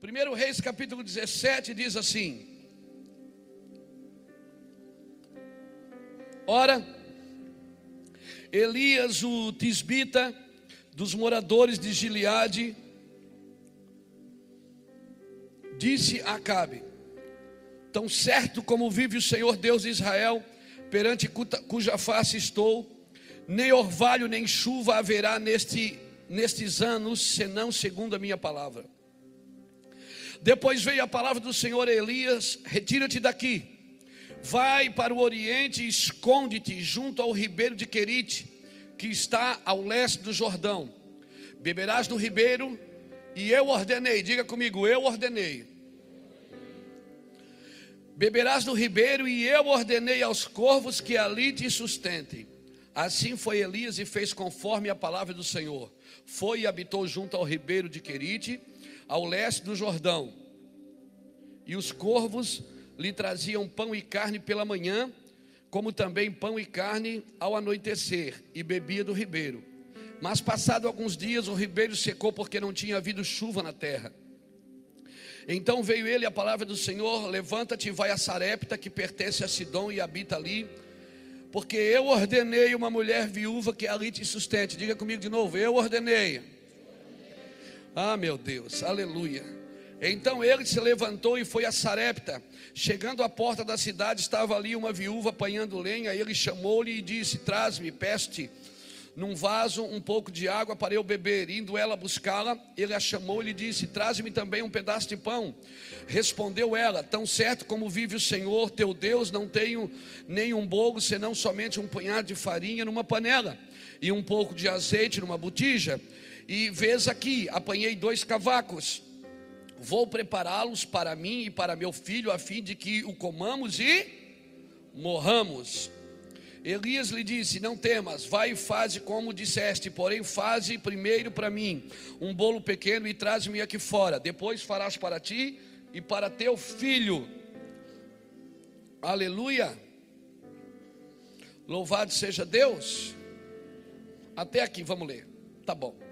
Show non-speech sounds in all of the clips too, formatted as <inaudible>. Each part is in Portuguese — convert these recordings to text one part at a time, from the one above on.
1 Reis capítulo 17 diz assim: Ora, Elias o tisbita dos moradores de Gileade disse a Acabe: Tão certo como vive o Senhor Deus de Israel, perante cuja face estou, nem orvalho nem chuva haverá neste, nestes anos, senão segundo a minha palavra. Depois veio a palavra do Senhor a Elias: Retira-te daqui, vai para o oriente e esconde-te junto ao ribeiro de Querite, que está ao leste do Jordão. Beberás do ribeiro, e eu ordenei, diga comigo, eu ordenei. Beberás do ribeiro, e eu ordenei aos corvos que ali te sustentem. Assim foi Elias e fez conforme a palavra do Senhor. Foi e habitou junto ao ribeiro de Querite ao leste do Jordão. E os corvos lhe traziam pão e carne pela manhã, como também pão e carne ao anoitecer, e bebia do ribeiro. Mas passado alguns dias o ribeiro secou porque não tinha havido chuva na terra. Então veio ele a palavra do Senhor: Levanta-te e vai a Sarepta, que pertence a Sidom e habita ali, porque eu ordenei uma mulher viúva que ali te sustente. Diga comigo de novo: Eu ordenei ah, meu Deus, aleluia. Então ele se levantou e foi a Sarepta. Chegando à porta da cidade, estava ali uma viúva apanhando lenha. Ele chamou-lhe e disse: Traz-me, peste, num vaso um pouco de água para eu beber. Indo ela buscá-la, ele a chamou e lhe disse: Traz-me também um pedaço de pão. Respondeu ela: Tão certo como vive o Senhor teu Deus, não tenho nenhum bolo, senão somente um punhado de farinha numa panela e um pouco de azeite numa botija. E vês aqui, apanhei dois cavacos. Vou prepará-los para mim e para meu filho, a fim de que o comamos e morramos. Elias lhe disse: Não temas, vai e faze como disseste, porém faze primeiro para mim um bolo pequeno e traz-me aqui fora. Depois farás para ti e para teu filho. Aleluia. Louvado seja Deus. Até aqui, vamos ler. Tá bom.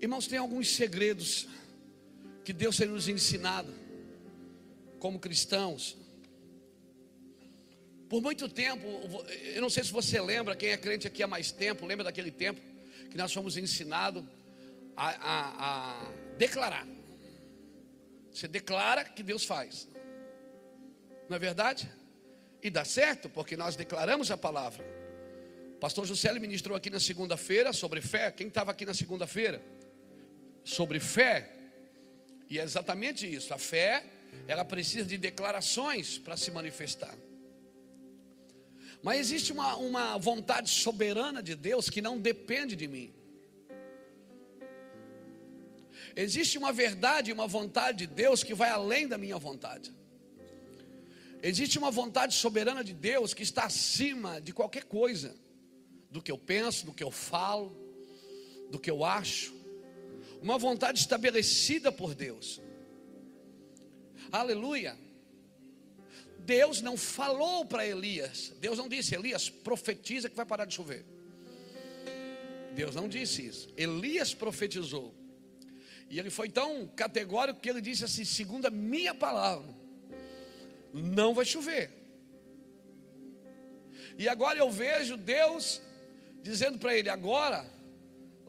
Irmãos, tem alguns segredos que Deus tem nos ensinado como cristãos. Por muito tempo, eu não sei se você lembra, quem é crente aqui há mais tempo, lembra daquele tempo que nós fomos ensinados a, a, a declarar. Você declara que Deus faz, não é verdade? E dá certo, porque nós declaramos a palavra. Pastor José ministrou aqui na segunda-feira sobre fé. Quem estava aqui na segunda-feira? Sobre fé. E é exatamente isso. A fé, ela precisa de declarações para se manifestar. Mas existe uma, uma vontade soberana de Deus que não depende de mim. Existe uma verdade, uma vontade de Deus que vai além da minha vontade. Existe uma vontade soberana de Deus que está acima de qualquer coisa, do que eu penso, do que eu falo, do que eu acho uma vontade estabelecida por Deus. Aleluia. Deus não falou para Elias, Deus não disse, Elias, profetiza que vai parar de chover. Deus não disse isso. Elias profetizou. E ele foi tão categórico que ele disse assim: segundo a minha palavra, não vai chover. E agora eu vejo Deus dizendo para ele: agora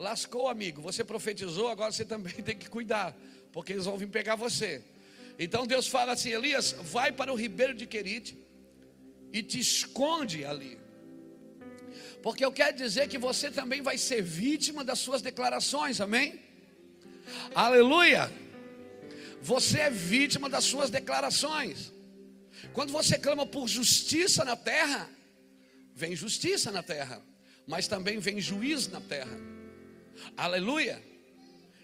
lascou, amigo. Você profetizou, agora você também <laughs> tem que cuidar, porque eles vão vir pegar você. Então Deus fala assim: Elias, vai para o ribeiro de Querite e te esconde ali. Porque eu quero dizer que você também vai ser vítima das suas declarações, amém? Aleluia! Você é vítima das suas declarações. Quando você clama por justiça na terra, vem justiça na terra, mas também vem juízo na terra. Aleluia.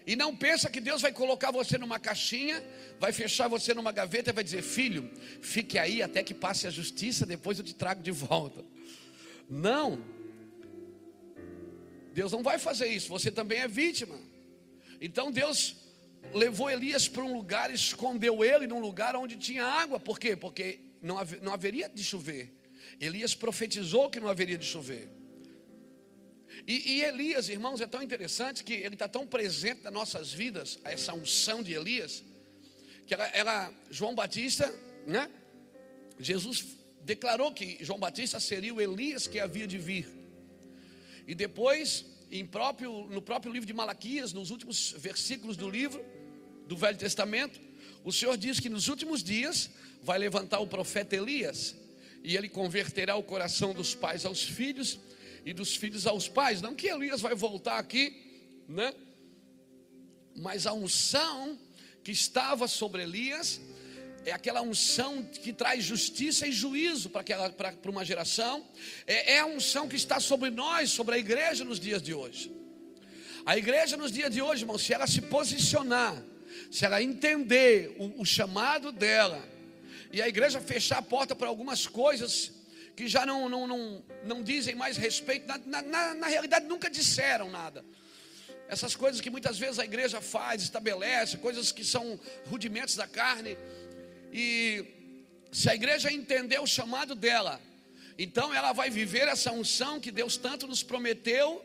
E não pensa que Deus vai colocar você numa caixinha, vai fechar você numa gaveta e vai dizer: Filho, fique aí até que passe a justiça, depois eu te trago de volta. Não. Deus não vai fazer isso, você também é vítima. Então Deus levou Elias para um lugar, escondeu ele num lugar onde tinha água. Por quê? Porque não, haveria de chover. Elias profetizou que não haveria de chover. E, e Elias, irmãos, é tão interessante que ele está tão presente nas nossas vidas, essa unção de Elias, que ela, ela, João Batista, né? Jesus declarou que João Batista seria o Elias que havia de vir. E depois, próprio, no próprio livro de Malaquias, nos últimos versículos do livro do Velho Testamento, o Senhor diz que nos últimos dias vai levantar o profeta Elias, e ele converterá o coração dos pais aos filhos e dos filhos aos pais. Não que Elias vai voltar aqui, né? Mas a unção que estava sobre Elias é aquela unção que traz justiça e juízo para, aquela, para, para uma geração, é, é a unção que está sobre nós, sobre a igreja nos dias de hoje. A igreja nos dias de hoje, irmão, se ela se posicionar, se ela entender o, o chamado dela, e a igreja fechar a porta para algumas coisas que já não, não, não, não dizem mais respeito, na, na, na realidade nunca disseram nada. Essas coisas que muitas vezes a igreja faz, estabelece, coisas que são rudimentos da carne. E se a igreja entender o chamado dela, então ela vai viver essa unção que Deus tanto nos prometeu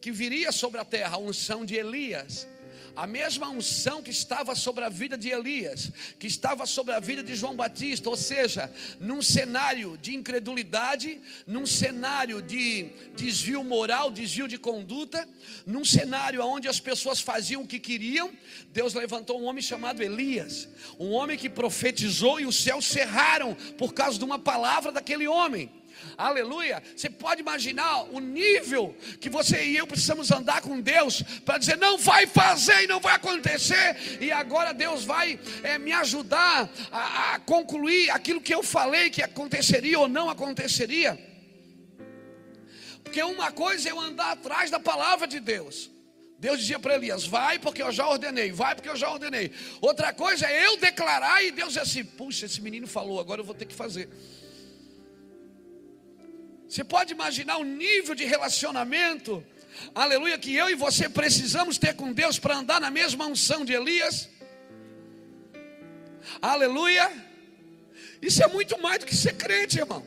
que viria sobre a terra, a unção de Elias a mesma unção que estava sobre a vida de Elias, que estava sobre a vida de João Batista, ou seja, num cenário de incredulidade, num cenário de desvio moral, desvio de conduta, num cenário onde as pessoas faziam o que queriam, Deus levantou um homem chamado Elias, um homem que profetizou e os céus cerraram por causa de uma palavra daquele homem. Aleluia. Você pode imaginar o nível que você e eu precisamos andar com Deus para dizer: não vai fazer e não vai acontecer, e agora Deus vai é, me ajudar a, a concluir aquilo que eu falei que aconteceria ou não aconteceria. Porque uma coisa é eu andar atrás da palavra de Deus. Deus dizia para Elias: Vai porque eu já ordenei, vai porque eu já ordenei. Outra coisa é eu declarar e Deus diz assim: Puxa, esse menino falou, agora eu vou ter que fazer. Você pode imaginar o nível de relacionamento, aleluia, que eu e você precisamos ter com Deus para andar na mesma unção de Elias? Aleluia. Isso é muito mais do que ser crente, irmão.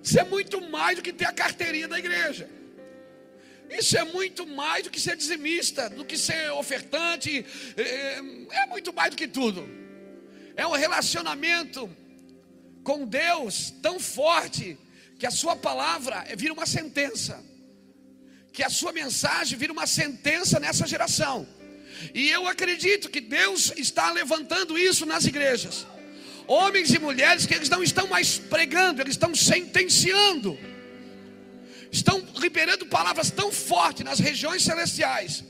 Isso é muito mais do que ter a carteirinha da igreja. Isso é muito mais do que ser dizimista, do que ser ofertante. É, é muito mais do que tudo. É um relacionamento com Deus tão forte que a sua palavra vira uma sentença, que a sua mensagem vira uma sentença nessa geração. E eu acredito que Deus está levantando isso nas igrejas. Homens e mulheres que eles não estão mais pregando, eles estão sentenciando. Estão liberando palavras tão fortes nas regiões celestiais,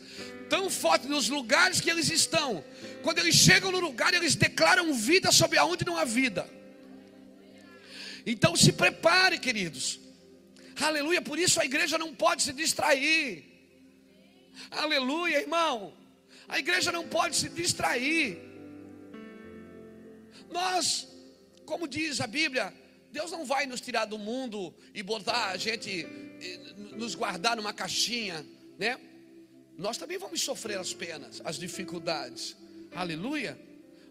tão fortes nos lugares que eles estão. Quando eles chegam no lugar, eles declaram vida sobre aonde não há vida. Então se prepare, queridos. Aleluia, por isso a igreja não pode se distrair. Aleluia, irmão. A igreja não pode se distrair. Nós, como diz a Bíblia, Deus não vai nos tirar do mundo e botar a gente, nos guardar numa caixinha, né? Nós também vamos sofrer as penas, as dificuldades. Aleluia.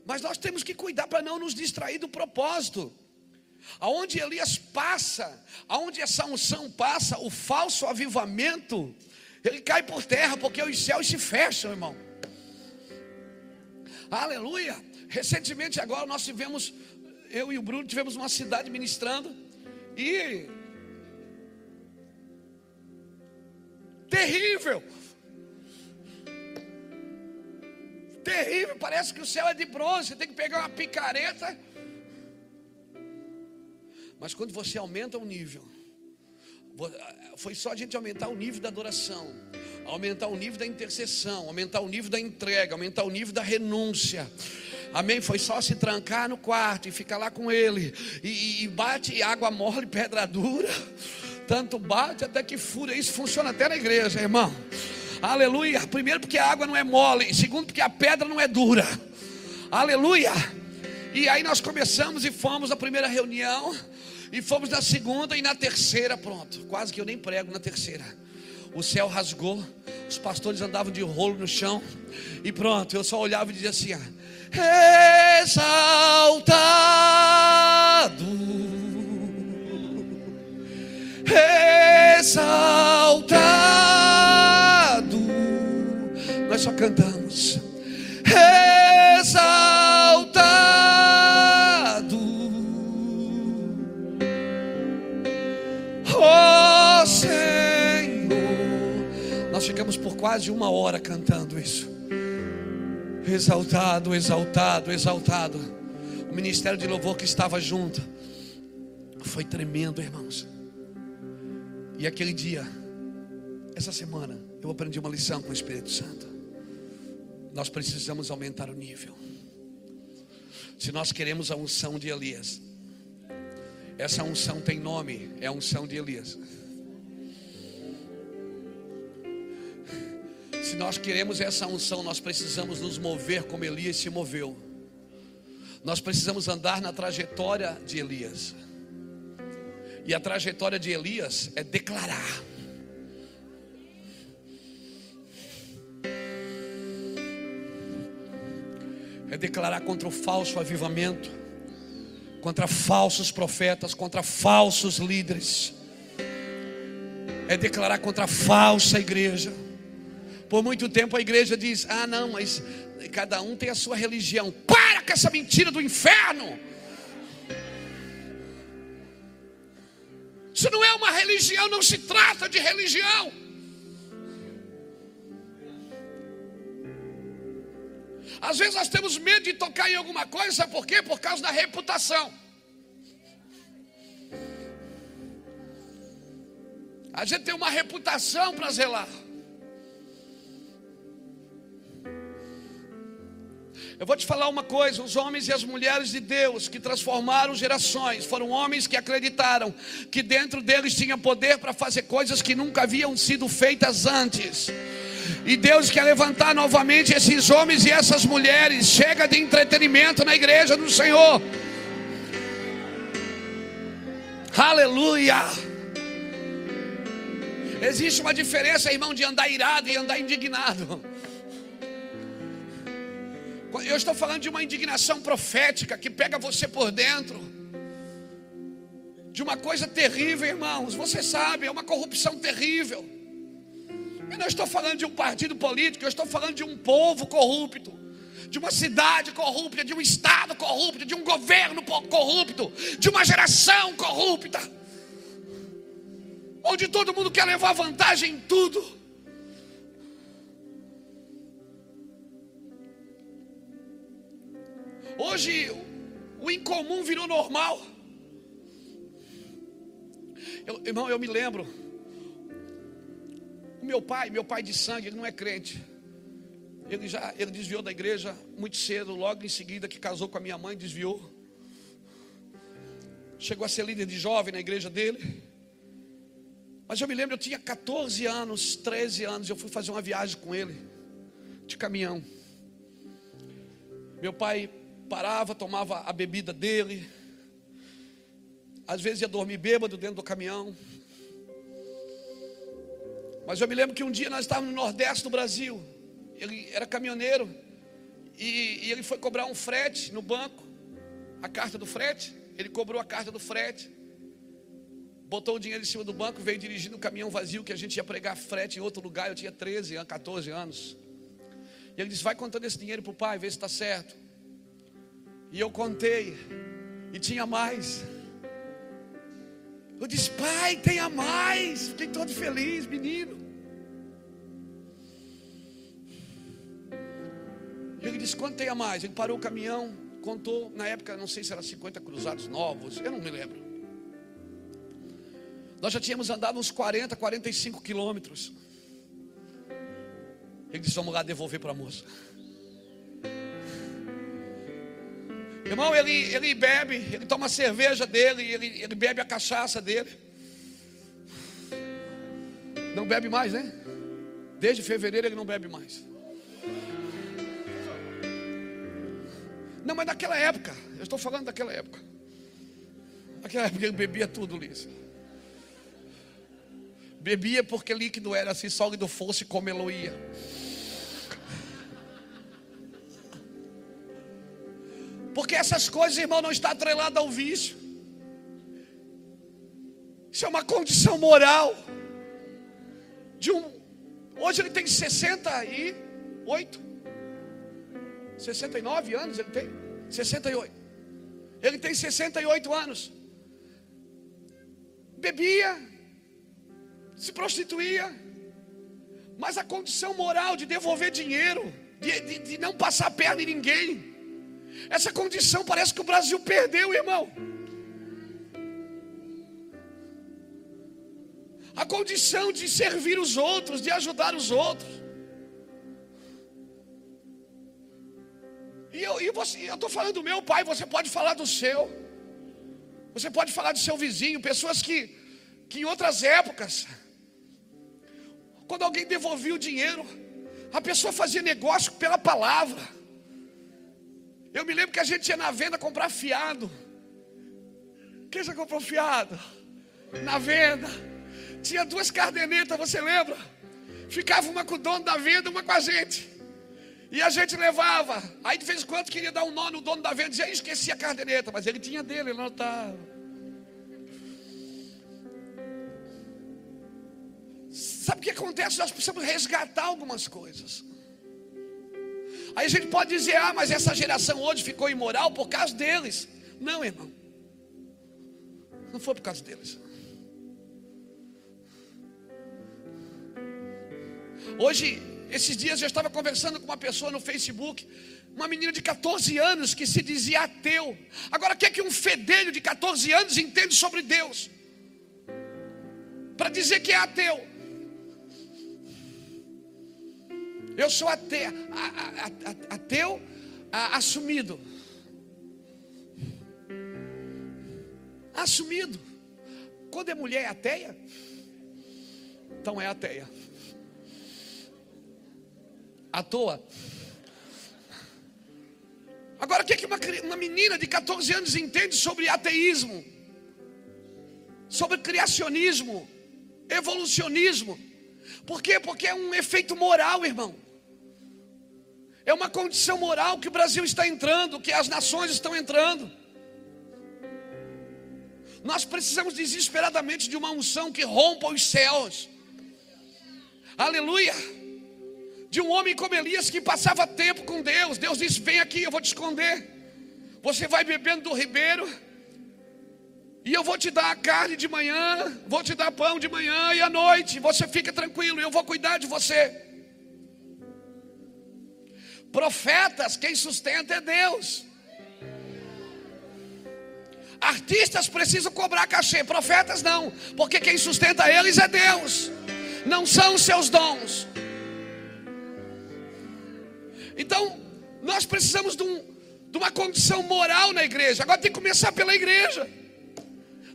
Mas nós temos que cuidar para não nos distrair do propósito. Aonde Elias passa, aonde essa unção passa, o falso avivamento, ele cai por terra, porque os céus se fecham, irmão. Aleluia. Recentemente agora nós tivemos, eu e o Bruno tivemos uma cidade ministrando e terrível. Terrível, parece que o céu é de bronze, tem que pegar uma picareta mas quando você aumenta o nível, foi só a gente aumentar o nível da adoração, aumentar o nível da intercessão, aumentar o nível da entrega, aumentar o nível da renúncia. Amém? Foi só se trancar no quarto e ficar lá com ele. E, e bate água mole, <laughs> pedra dura. Tanto bate até que fura. Isso funciona até na igreja, irmão. Aleluia. Primeiro, porque a água não é mole. Segundo, porque a pedra não é dura. Aleluia. E aí nós começamos e fomos na primeira reunião. E fomos na segunda e na terceira, pronto. Quase que eu nem prego na terceira. O céu rasgou, os pastores andavam de rolo no chão, e pronto, eu só olhava e dizia assim: ah, exaltado, exaltado. Nós só cantamos, exaltado. Nós ficamos por quase uma hora cantando isso. Exaltado, exaltado, exaltado. O ministério de louvor que estava junto foi tremendo, irmãos. E aquele dia, essa semana, eu aprendi uma lição com o Espírito Santo. Nós precisamos aumentar o nível. Se nós queremos a unção de Elias, essa unção tem nome, é a unção de Elias. Se nós queremos essa unção, nós precisamos nos mover como Elias se moveu. Nós precisamos andar na trajetória de Elias. E a trajetória de Elias é declarar. É declarar contra o falso avivamento, contra falsos profetas, contra falsos líderes. É declarar contra a falsa igreja. Por muito tempo a igreja diz: ah, não, mas cada um tem a sua religião. Para com essa mentira do inferno. Isso não é uma religião, não se trata de religião. Às vezes nós temos medo de tocar em alguma coisa, sabe por quê? Por causa da reputação. A gente tem uma reputação para zelar. Eu vou te falar uma coisa: os homens e as mulheres de Deus que transformaram gerações foram homens que acreditaram que dentro deles tinha poder para fazer coisas que nunca haviam sido feitas antes. E Deus quer levantar novamente esses homens e essas mulheres. Chega de entretenimento na igreja do Senhor. Aleluia. Existe uma diferença, irmão, de andar irado e andar indignado. Eu estou falando de uma indignação profética que pega você por dentro. De uma coisa terrível, irmãos. Você sabe, é uma corrupção terrível. Eu não estou falando de um partido político, eu estou falando de um povo corrupto, de uma cidade corrupta, de um estado corrupto, de um governo corrupto, de uma geração corrupta, onde todo mundo quer levar vantagem em tudo. Hoje o incomum virou normal. Eu, irmão, eu me lembro. O meu pai, meu pai de sangue, ele não é crente. Ele já ele desviou da igreja muito cedo, logo em seguida que casou com a minha mãe, desviou. Chegou a ser líder de jovem na igreja dele. Mas eu me lembro, eu tinha 14 anos, 13 anos, eu fui fazer uma viagem com ele, de caminhão. Meu pai parava, tomava a bebida dele. Às vezes ia dormir bêbado dentro do caminhão. Mas eu me lembro que um dia nós estávamos no Nordeste do Brasil. Ele era caminhoneiro. E, e ele foi cobrar um frete no banco. A carta do frete. Ele cobrou a carta do frete. Botou o dinheiro em cima do banco, veio dirigindo o caminhão vazio que a gente ia pregar frete em outro lugar. Eu tinha 13, 14 anos. E ele disse: Vai contando esse dinheiro para o pai, vê se está certo. E eu contei, e tinha mais. Eu disse, pai, tenha mais. Fiquei todo feliz, menino. Ele disse, quanto tenha mais? Ele parou o caminhão, contou, na época, não sei se era 50 cruzados novos, eu não me lembro. Nós já tínhamos andado uns 40, 45 quilômetros. Ele disse, vamos lá devolver para a moça. Irmão, ele, ele bebe, ele toma a cerveja dele, ele, ele bebe a cachaça dele. Não bebe mais, né? Desde fevereiro ele não bebe mais. Não, mas naquela época, eu estou falando daquela época. Naquela época ele bebia tudo, Liz. Bebia porque líquido era, se sólido fosse, como ele ia. Porque essas coisas, irmão, não está atrelada ao vício. Isso é uma condição moral. De um, hoje ele tem 68 68. 69 anos ele tem? 68. Ele tem 68 anos. Bebia, se prostituía, mas a condição moral de devolver dinheiro, de, de, de não passar perna de ninguém, essa condição parece que o Brasil perdeu, irmão. A condição de servir os outros, de ajudar os outros. E eu estou falando do meu pai, você pode falar do seu. Você pode falar do seu vizinho, pessoas que, que em outras épocas, quando alguém devolvia o dinheiro, a pessoa fazia negócio pela palavra. Eu me lembro que a gente ia na venda comprar fiado. Quem já comprou fiado? Na venda. Tinha duas cardenetas, você lembra? Ficava uma com o dono da venda, uma com a gente. E a gente levava. Aí de vez em quando queria dar um nó no dono da venda, dizia, esqueci a caderneta, mas ele tinha dele, ele não. Sabe o que acontece? Nós precisamos resgatar algumas coisas. Aí a gente pode dizer, ah, mas essa geração hoje ficou imoral por causa deles. Não, irmão. Não foi por causa deles. Hoje esses dias eu estava conversando com uma pessoa no Facebook, uma menina de 14 anos que se dizia ateu. Agora, o que é que um fedelho de 14 anos entende sobre Deus? Para dizer que é ateu. Eu sou ateu, assumido. Assumido. Quando é mulher é ateia, então é ateia à toa. Agora, o que, é que uma, uma menina de 14 anos entende sobre ateísmo, sobre criacionismo, evolucionismo? Por quê? Porque é um efeito moral, irmão. É uma condição moral que o Brasil está entrando, que as nações estão entrando. Nós precisamos desesperadamente de uma unção que rompa os céus. Aleluia de um homem como Elias que passava tempo com Deus. Deus disse: Vem aqui, eu vou te esconder. Você vai bebendo do ribeiro, e eu vou te dar a carne de manhã, vou te dar pão de manhã e à noite. Você fica tranquilo, eu vou cuidar de você. Profetas, quem sustenta é Deus. Artistas precisam cobrar cachê, profetas não, porque quem sustenta eles é Deus, não são seus dons. Então, nós precisamos de, um, de uma condição moral na igreja. Agora tem que começar pela igreja.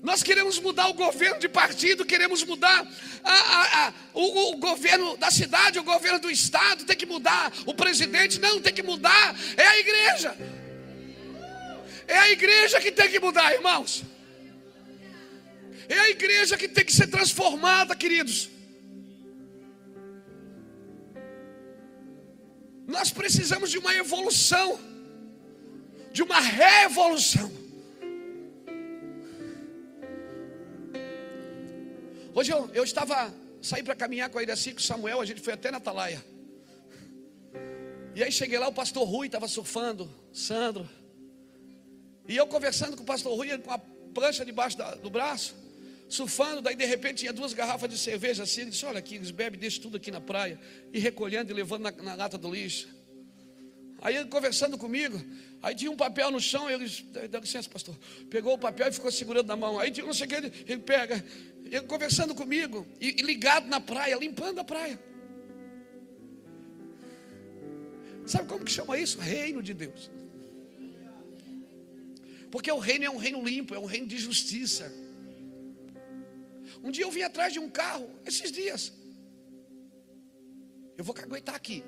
Nós queremos mudar o governo de partido, queremos mudar a, a, a, o, o, governo da cidade, o governo do estado, tem que mudar o presidente. Não, tem que mudar. É a igreja. É a igreja que tem que mudar, irmãos. É a igreja que tem que ser transformada, queridos. Nós precisamos de uma evolução, de uma revolução. Hoje eu, eu estava, saí para caminhar com a Iraci, com o Samuel, a gente foi até na Atalaia. E aí cheguei lá, o pastor Rui estava surfando, Sandro. E eu conversando com o pastor Rui, com a prancha debaixo da, do braço surfando, daí de repente tinha duas garrafas de cerveja assim, ele disse, olha aqui, eles bebem, deixam tudo aqui na praia, e recolhendo e levando na, na lata do lixo. Aí ele conversando comigo, aí tinha um papel no chão, ele dá licença, pastor, pegou o papel e ficou segurando na mão, aí tinha não sei o que, ele, ele pega, ele conversando comigo, e, e ligado na praia, limpando a praia. Sabe como que chama isso? Reino de Deus. Porque o reino é um reino limpo, é um reino de justiça. Um dia eu vim atrás de um carro, esses dias. Eu vou caguetar aqui.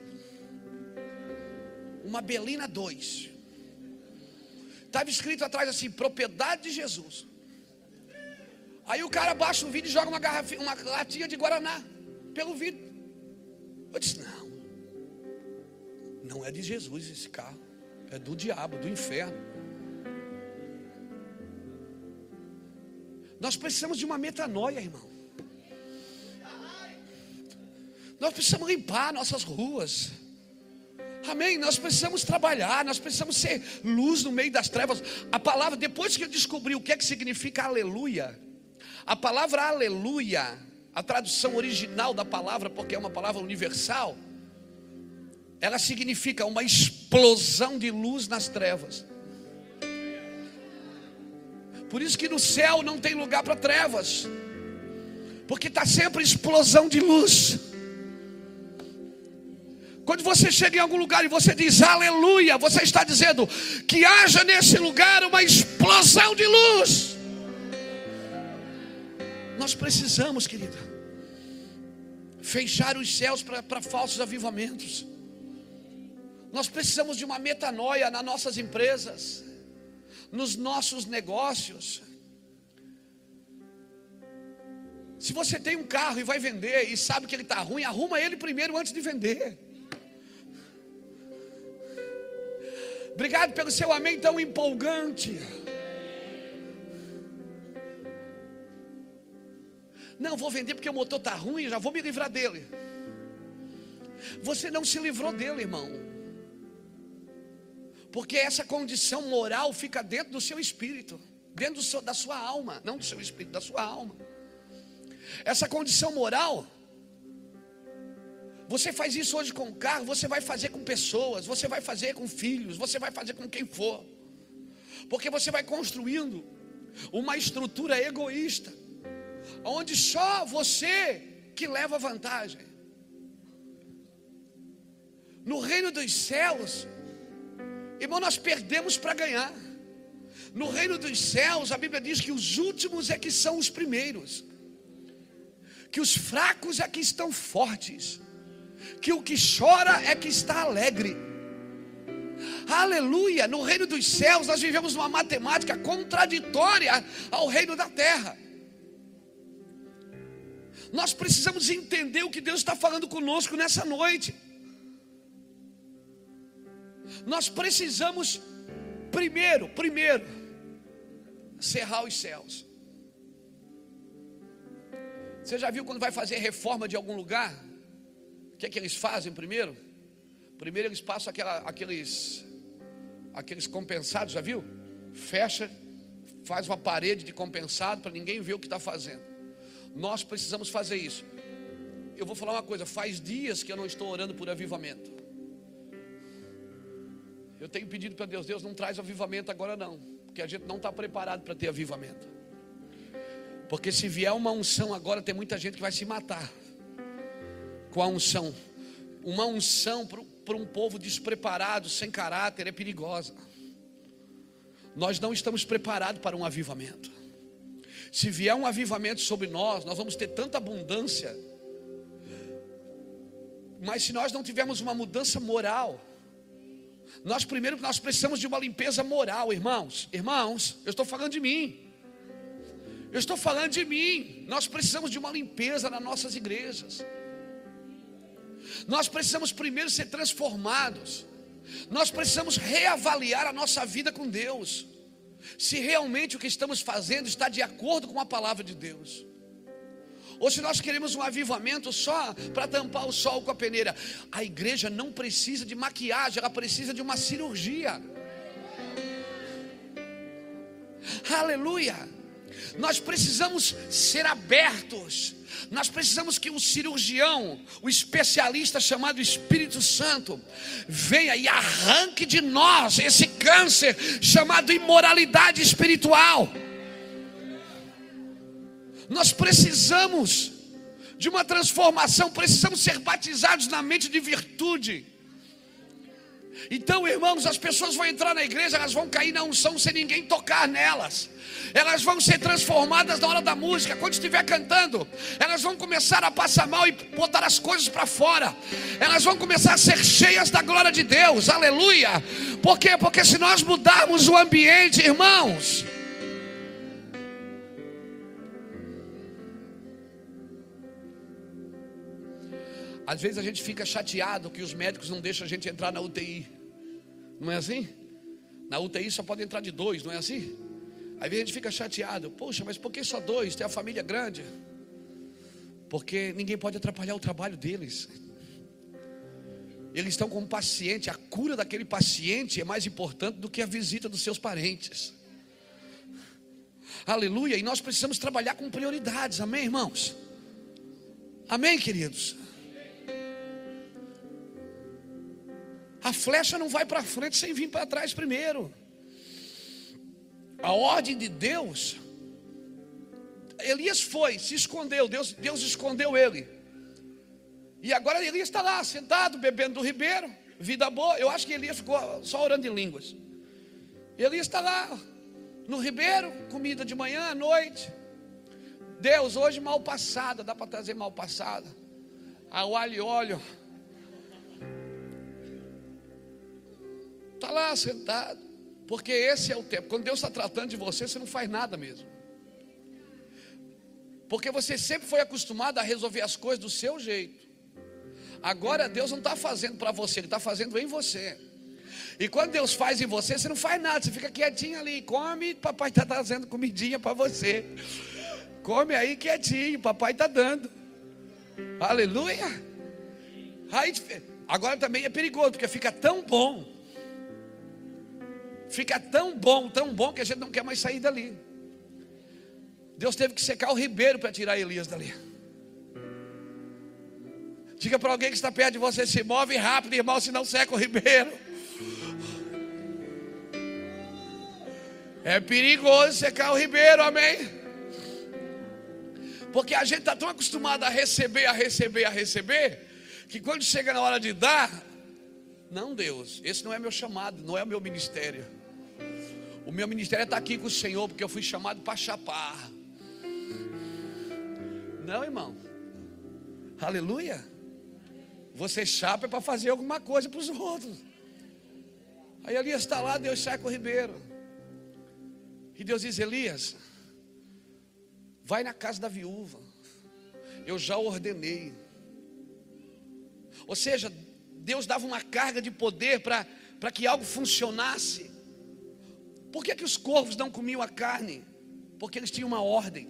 Uma Belina 2. Estava escrito atrás assim: propriedade de Jesus. Aí o cara baixa o vídeo e joga uma garrafinha, uma latinha de Guaraná pelo vidro. Eu disse: não, não é de Jesus esse carro, é do diabo, do inferno. Nós precisamos de uma metanoia, irmão. Nós precisamos limpar nossas ruas. Amém? Nós precisamos trabalhar, nós precisamos ser luz no meio das trevas. A palavra, depois que eu descobri o que é que significa aleluia, a palavra aleluia, a tradução original da palavra, porque é uma palavra universal, ela significa uma explosão de luz nas trevas. Por isso que no céu não tem lugar para trevas, porque está sempre explosão de luz. Quando você chega em algum lugar e você diz aleluia, você está dizendo que haja nesse lugar uma explosão de luz. Nós precisamos, querida, fechar os céus para falsos avivamentos. Nós precisamos de uma metanoia nas nossas empresas, nos nossos negócios. Se você tem um carro e vai vender e sabe que ele está ruim, arruma ele primeiro antes de vender. Obrigado pelo seu amém tão empolgante. Não, vou vender porque o motor está ruim, já vou me livrar dele. Você não se livrou dele, irmão. Porque essa condição moral fica dentro do seu espírito, dentro seu, da sua alma, não do seu espírito, da sua alma. Essa condição moral você faz isso hoje com o carro, você vai fazer com pessoas, você vai fazer com filhos, você vai fazer com quem for. Porque você vai construindo uma estrutura egoísta, onde só você que leva vantagem. No reino dos céus, irmão, nós perdemos para ganhar. No reino dos céus, a Bíblia diz que os últimos é que são os primeiros, que os fracos é que estão fortes que o que chora é que está alegre. Aleluia! No reino dos céus nós vivemos uma matemática contraditória ao reino da terra. Nós precisamos entender o que Deus está falando conosco nessa noite. Nós precisamos, primeiro, primeiro, cerrar os céus. Você já viu quando vai fazer reforma de algum lugar? O que é que eles fazem primeiro? Primeiro eles passam aquela, aqueles, aqueles compensados, já viu? Fecha, faz uma parede de compensado para ninguém ver o que está fazendo. Nós precisamos fazer isso. Eu vou falar uma coisa: faz dias que eu não estou orando por avivamento. Eu tenho pedido para Deus, Deus não traz avivamento agora não, porque a gente não está preparado para ter avivamento. Porque se vier uma unção agora, tem muita gente que vai se matar com a unção. Uma unção para um povo despreparado, sem caráter, é perigosa. Nós não estamos preparados para um avivamento. Se vier um avivamento sobre nós, nós vamos ter tanta abundância. Mas se nós não tivermos uma mudança moral, nós primeiro nós precisamos de uma limpeza moral, irmãos. Irmãos, eu estou falando de mim. Eu estou falando de mim. Nós precisamos de uma limpeza nas nossas igrejas. Nós precisamos primeiro ser transformados. Nós precisamos reavaliar a nossa vida com Deus. Se realmente o que estamos fazendo está de acordo com a palavra de Deus. Ou se nós queremos um avivamento só para tampar o sol com a peneira. A igreja não precisa de maquiagem, ela precisa de uma cirurgia. Aleluia. Nós precisamos ser abertos nós precisamos que o cirurgião, o especialista chamado Espírito Santo, venha e arranque de nós esse câncer chamado imoralidade espiritual. Nós precisamos de uma transformação, precisamos ser batizados na mente de virtude. Então, irmãos, as pessoas vão entrar na igreja, elas vão cair na unção sem ninguém tocar nelas. Elas vão ser transformadas na hora da música, quando estiver cantando. Elas vão começar a passar mal e botar as coisas para fora. Elas vão começar a ser cheias da glória de Deus. Aleluia. Por quê? Porque se nós mudarmos o ambiente, irmãos, Às vezes a gente fica chateado que os médicos não deixam a gente entrar na UTI. Não é assim? Na UTI só pode entrar de dois, não é assim? Aí a gente fica chateado. Poxa, mas por que só dois? Tem a família grande. Porque ninguém pode atrapalhar o trabalho deles. Eles estão com um paciente, a cura daquele paciente é mais importante do que a visita dos seus parentes. Aleluia, e nós precisamos trabalhar com prioridades, amém, irmãos? Amém, queridos? A flecha não vai para frente sem vir para trás primeiro. A ordem de Deus. Elias foi, se escondeu, Deus, Deus escondeu ele. E agora Elias está lá, sentado, bebendo do ribeiro, vida boa. Eu acho que Elias ficou só orando em línguas. Elias está lá, no ribeiro, comida de manhã, à noite. Deus, hoje mal passada, dá para trazer mal passada. Ao alho e óleo. Está lá sentado. Porque esse é o tempo. Quando Deus está tratando de você, você não faz nada mesmo. Porque você sempre foi acostumado a resolver as coisas do seu jeito. Agora Deus não está fazendo para você, Ele está fazendo em você. E quando Deus faz em você, você não faz nada, você fica quietinho ali, come, papai está trazendo comidinha para você. Come aí quietinho, papai está dando. Aleluia. Aí, agora também é perigoso, porque fica tão bom. Fica tão bom, tão bom que a gente não quer mais sair dali. Deus teve que secar o ribeiro para tirar Elias dali. Diga para alguém que está perto de você: se move rápido, irmão, senão seca o ribeiro. É perigoso secar o ribeiro, amém? Porque a gente está tão acostumado a receber, a receber, a receber, que quando chega na hora de dar, não, Deus, esse não é meu chamado, não é o meu ministério. O meu ministério estar aqui com o Senhor, porque eu fui chamado para chapar. Não, irmão. Aleluia. Você chapa é para fazer alguma coisa para os outros. Aí Elias está lá, Deus sai com o ribeiro. E Deus diz: Elias, vai na casa da viúva. Eu já ordenei. Ou seja, Deus dava uma carga de poder para que algo funcionasse. Por que, que os corvos não comiam a carne? Porque eles tinham uma ordem.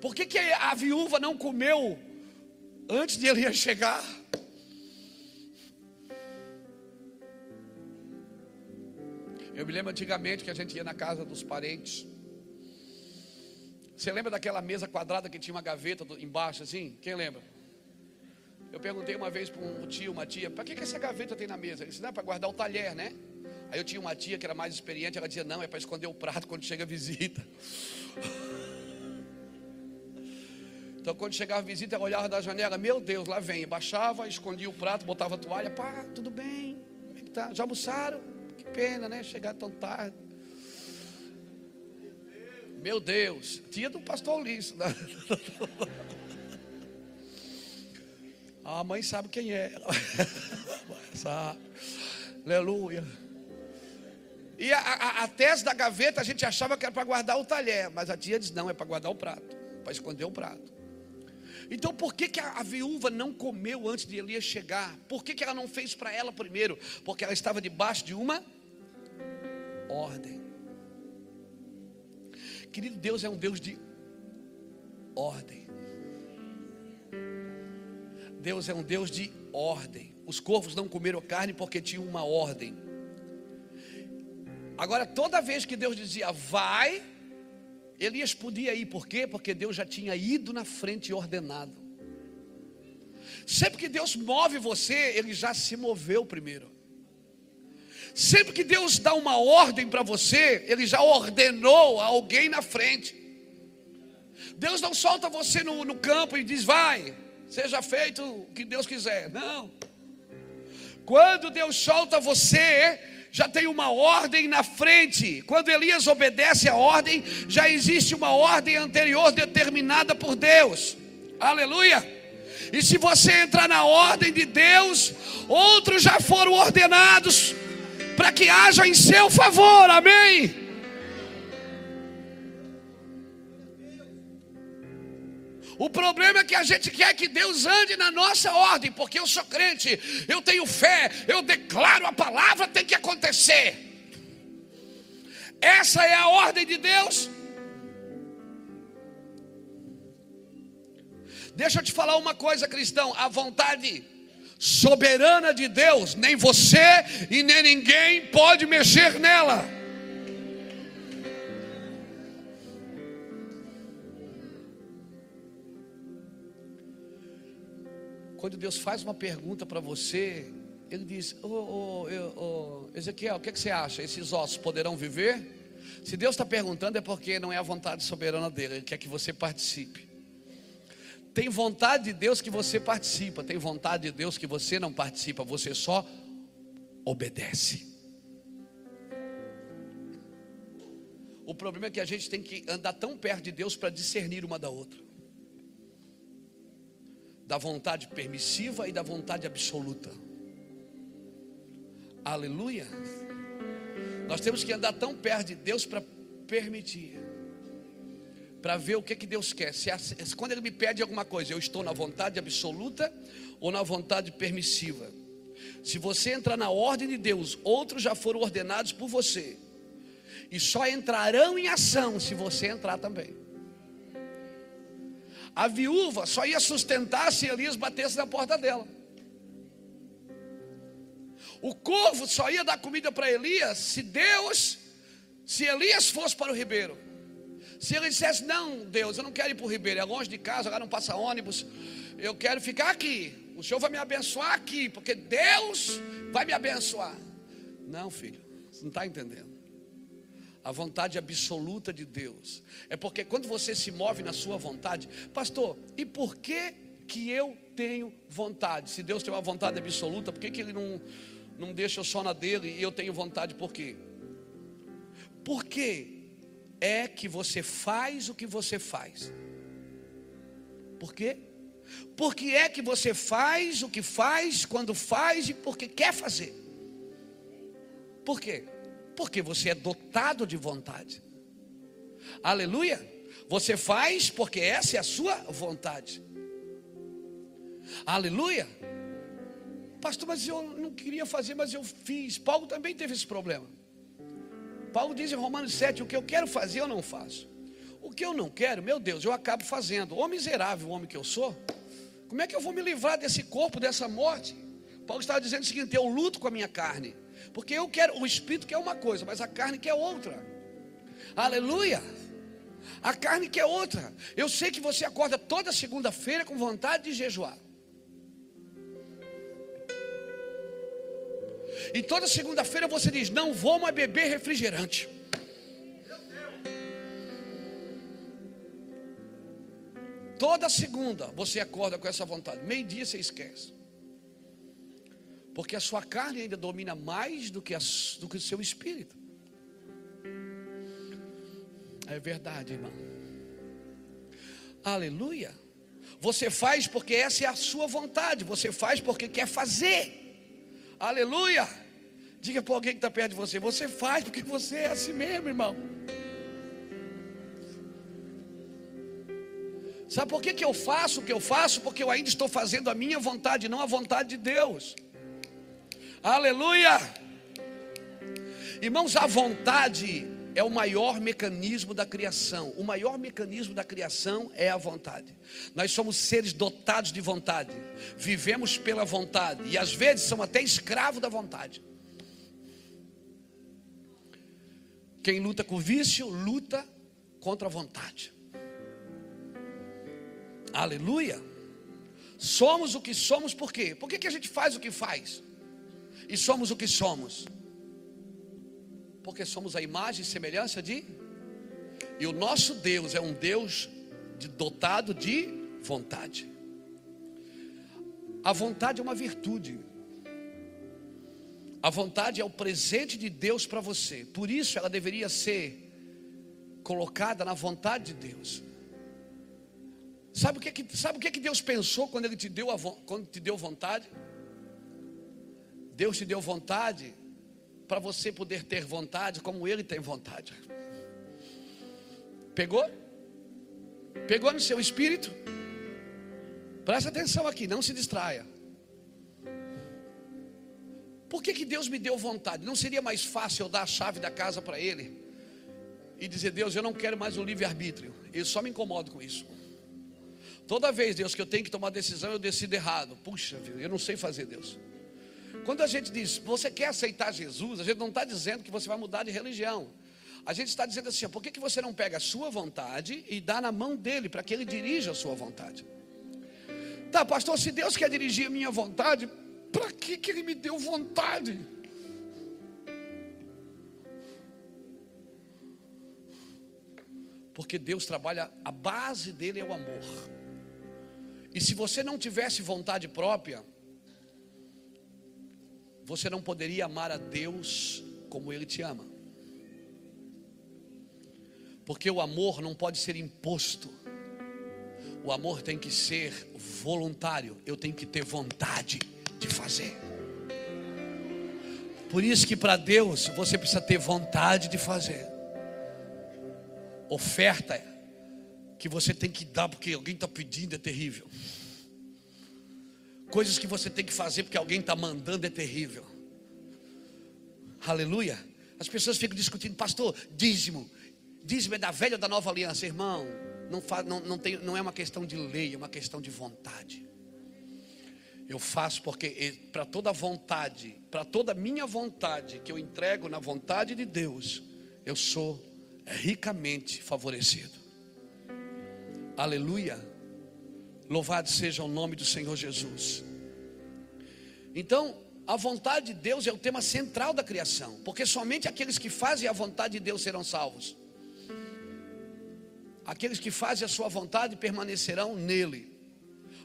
Por que, que a viúva não comeu antes de Elias chegar? Eu me lembro antigamente que a gente ia na casa dos parentes. Você lembra daquela mesa quadrada que tinha uma gaveta embaixo assim? Quem lembra? Eu perguntei uma vez para um tio, uma tia, para que, que essa gaveta tem na mesa? Ele disse, não, é para guardar o talher, né? Aí eu tinha uma tia que era mais experiente, ela dizia, não, é para esconder o prato quando chega a visita. <laughs> Então, quando chegava a visita, ela olhava da janela, meu Deus, lá vem. Baixava, escondia o prato, botava a toalha, pá, tudo bem, como é que tá? Já almoçaram? Que pena, né? Chegar tão tarde. Meu Deus, tia do pastor Ulisses. <laughs> A mãe sabe quem é. <laughs> sabe. Aleluia. E a, a, a, tese da gaveta a gente achava que era para guardar o talher, mas a tia diz: não, é para guardar o prato, para esconder o prato. Então por que, que a, a viúva não comeu antes de Elias chegar? Por que, que ela não fez para ela primeiro? Porque ela estava debaixo de uma ordem. Querido, Deus é um Deus de ordem. Deus é um Deus de ordem. Os corvos não comeram carne porque tinham uma ordem. Agora, toda vez que Deus dizia vai, Elias podia ir, por quê? Porque Deus já tinha ido na frente e ordenado. Sempre que Deus move você, Ele já se moveu primeiro. Sempre que Deus dá uma ordem para você, Ele já ordenou a alguém na frente. Deus não solta você no, no campo e diz, vai, seja feito o que Deus quiser. Não. Quando Deus solta você, já tem uma ordem na frente. Quando Elias obedece a ordem, já existe uma ordem anterior determinada por Deus. Aleluia. E se você entrar na ordem de Deus, outros já foram ordenados para que haja em seu favor. Amém. O problema é que a gente quer que Deus ande na nossa ordem, porque eu sou crente, eu tenho fé, eu declaro a palavra, tem que acontecer. Essa é a ordem de Deus. Deixa eu te falar uma coisa, cristão: a vontade soberana de Deus, nem você e nem ninguém pode mexer nela. Quando Deus faz uma pergunta para você, Ele diz: oh, oh, oh, Ezequiel, o que, é que você acha? Esses ossos poderão viver? Se Deus está perguntando, é porque não é a vontade soberana dele, Ele quer que você participe. Tem vontade de Deus que você participa, tem vontade de Deus que você não participa, você só obedece. O problema é que a gente tem que andar tão perto de Deus para discernir uma da outra. Da vontade permissiva e da vontade absoluta. Aleluia. Nós temos que andar tão perto de Deus para permitir para ver o que, que Deus quer. Se, quando Ele me pede alguma coisa, eu estou na vontade absoluta ou na vontade permissiva. Se você entrar na ordem de Deus, outros já foram ordenados por você, e só entrarão em ação se você entrar também. A viúva só ia sustentar se Elias batesse na porta dela. O corvo só ia dar comida para Elias se Deus, se Elias fosse para o ribeiro. Se ele dissesse, não, Deus, eu não quero ir para o Ribeiro, é longe de casa, agora não passa ônibus, eu quero ficar aqui. O Senhor vai me abençoar aqui, porque Deus vai me abençoar. Não, filho, você não está entendendo. A vontade absoluta de Deus. É porque quando você se move na sua vontade, pastor, e por que que eu tenho vontade? Se Deus tem uma vontade absoluta, por que, que Ele não, não deixa eu só na dele e eu tenho vontade por quê? Por quê? é que você faz o que você faz. Por quê? Porque é que você faz o que faz quando faz e porque quer fazer. Por quê? Porque você é dotado de vontade. Aleluia. Você faz porque essa é a sua vontade. Aleluia. Pastor, mas eu não queria fazer, mas eu fiz. Paulo também teve esse problema. Paulo diz em Romanos 7: o que eu quero fazer, eu não faço. O que eu não quero, meu Deus, eu acabo fazendo. Ô miserável homem que eu sou, como é que eu vou me livrar desse corpo, dessa morte? Paulo estava dizendo o seguinte: eu luto com a minha carne, porque eu quero, o espírito quer uma coisa, mas a carne quer outra. Aleluia! A carne quer outra. Eu sei que você acorda toda segunda-feira com vontade de jejuar. E toda segunda-feira você diz: Não vou mais beber refrigerante. Toda segunda você acorda com essa vontade. Meio-dia você esquece. Porque a sua carne ainda domina mais do que, a, do que o seu espírito. É verdade, irmão. Aleluia. Você faz porque essa é a sua vontade. Você faz porque quer fazer. Aleluia. Diga para alguém que está perto de você: você faz porque você é assim mesmo, irmão. Sabe por que, que eu faço o que eu faço? Porque eu ainda estou fazendo a minha vontade, não a vontade de Deus. Aleluia. Irmãos, a vontade é o maior mecanismo da criação. O maior mecanismo da criação é a vontade. Nós somos seres dotados de vontade, vivemos pela vontade e às vezes somos até escravos da vontade. Quem luta com vício, luta contra a vontade. Aleluia. Somos o que somos por quê? Por que, que a gente faz o que faz? E somos o que somos? Porque somos a imagem e semelhança de. E o nosso Deus é um Deus de, dotado de vontade. A vontade é uma virtude. A vontade é o presente de Deus para você. Por isso ela deveria ser colocada na vontade de Deus. Sabe o que, que, sabe o que, que Deus pensou quando Ele te deu, a, quando te deu vontade? Deus te deu vontade para você poder ter vontade como Ele tem vontade. Pegou? Pegou no seu espírito? Presta atenção aqui, não se distraia. Por que, que Deus me deu vontade? Não seria mais fácil eu dar a chave da casa para Ele e dizer: Deus, eu não quero mais o livre-arbítrio. Eu só me incomodo com isso. Toda vez, Deus, que eu tenho que tomar decisão, eu decido errado. Puxa, eu não sei fazer, Deus. Quando a gente diz, você quer aceitar Jesus, a gente não está dizendo que você vai mudar de religião. A gente está dizendo assim, por que, que você não pega a sua vontade e dá na mão dele para que ele dirija a sua vontade? Tá, pastor, se Deus quer dirigir a minha vontade, para que, que ele me deu vontade? Porque Deus trabalha, a base dele é o amor. E se você não tivesse vontade própria, você não poderia amar a Deus como Ele te ama. Porque o amor não pode ser imposto. O amor tem que ser voluntário. Eu tenho que ter vontade de fazer. Por isso que para Deus você precisa ter vontade de fazer. Oferta que você tem que dar porque alguém está pedindo é terrível. Coisas que você tem que fazer porque alguém está mandando é terrível. Aleluia. As pessoas ficam discutindo, pastor, dízimo. Dízimo é da velha ou da nova aliança, irmão. Não, faz, não, não, tem, não é uma questão de lei, é uma questão de vontade. Eu faço porque para toda vontade, para toda minha vontade que eu entrego na vontade de Deus, eu sou ricamente favorecido. Aleluia. Louvado seja o nome do Senhor Jesus. Então, a vontade de Deus é o tema central da criação, porque somente aqueles que fazem a vontade de Deus serão salvos. Aqueles que fazem a sua vontade permanecerão nele.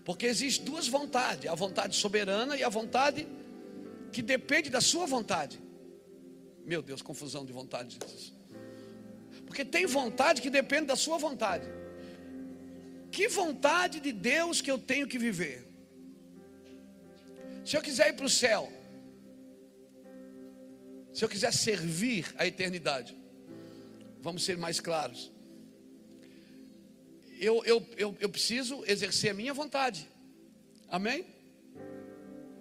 Porque existe duas vontades: a vontade soberana e a vontade que depende da sua vontade. Meu Deus, confusão de vontade, Jesus. Porque tem vontade que depende da sua vontade. Que vontade de Deus que eu tenho que viver? Se eu quiser ir para o céu, se eu quiser servir a eternidade, vamos ser mais claros. Eu, eu, eu, eu preciso exercer a minha vontade, amém?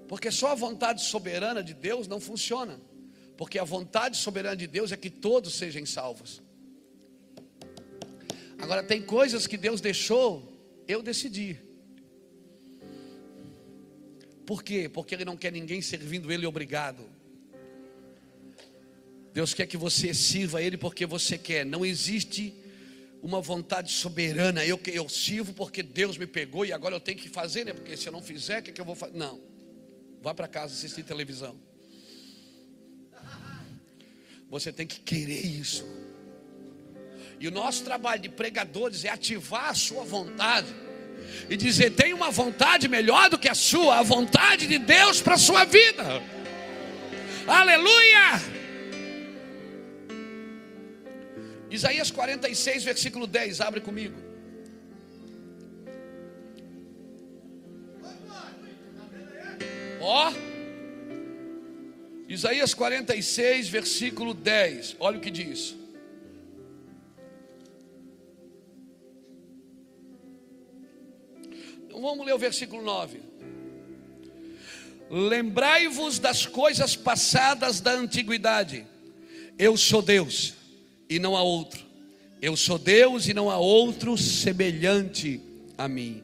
Porque só a vontade soberana de Deus não funciona, porque a vontade soberana de Deus é que todos sejam salvos. Agora, tem coisas que Deus deixou eu decidir. Por quê? Porque Ele não quer ninguém servindo Ele obrigado. Deus quer que você sirva Ele porque você quer. Não existe uma vontade soberana. Eu, eu sirvo porque Deus me pegou e agora eu tenho que fazer, né? Porque se eu não fizer, o que, que eu vou fazer? Não. Vá para casa assistir televisão. Você tem que querer isso. E o nosso trabalho de pregadores é ativar a sua vontade e dizer: tem uma vontade melhor do que a sua, a vontade de Deus para a sua vida. Aleluia! Isaías 46, versículo 10, abre comigo. Ó, Isaías 46, versículo 10, olha o que diz. Vamos ler o versículo 9. Lembrai-vos das coisas passadas da antiguidade. Eu sou Deus e não há outro. Eu sou Deus e não há outro semelhante a mim.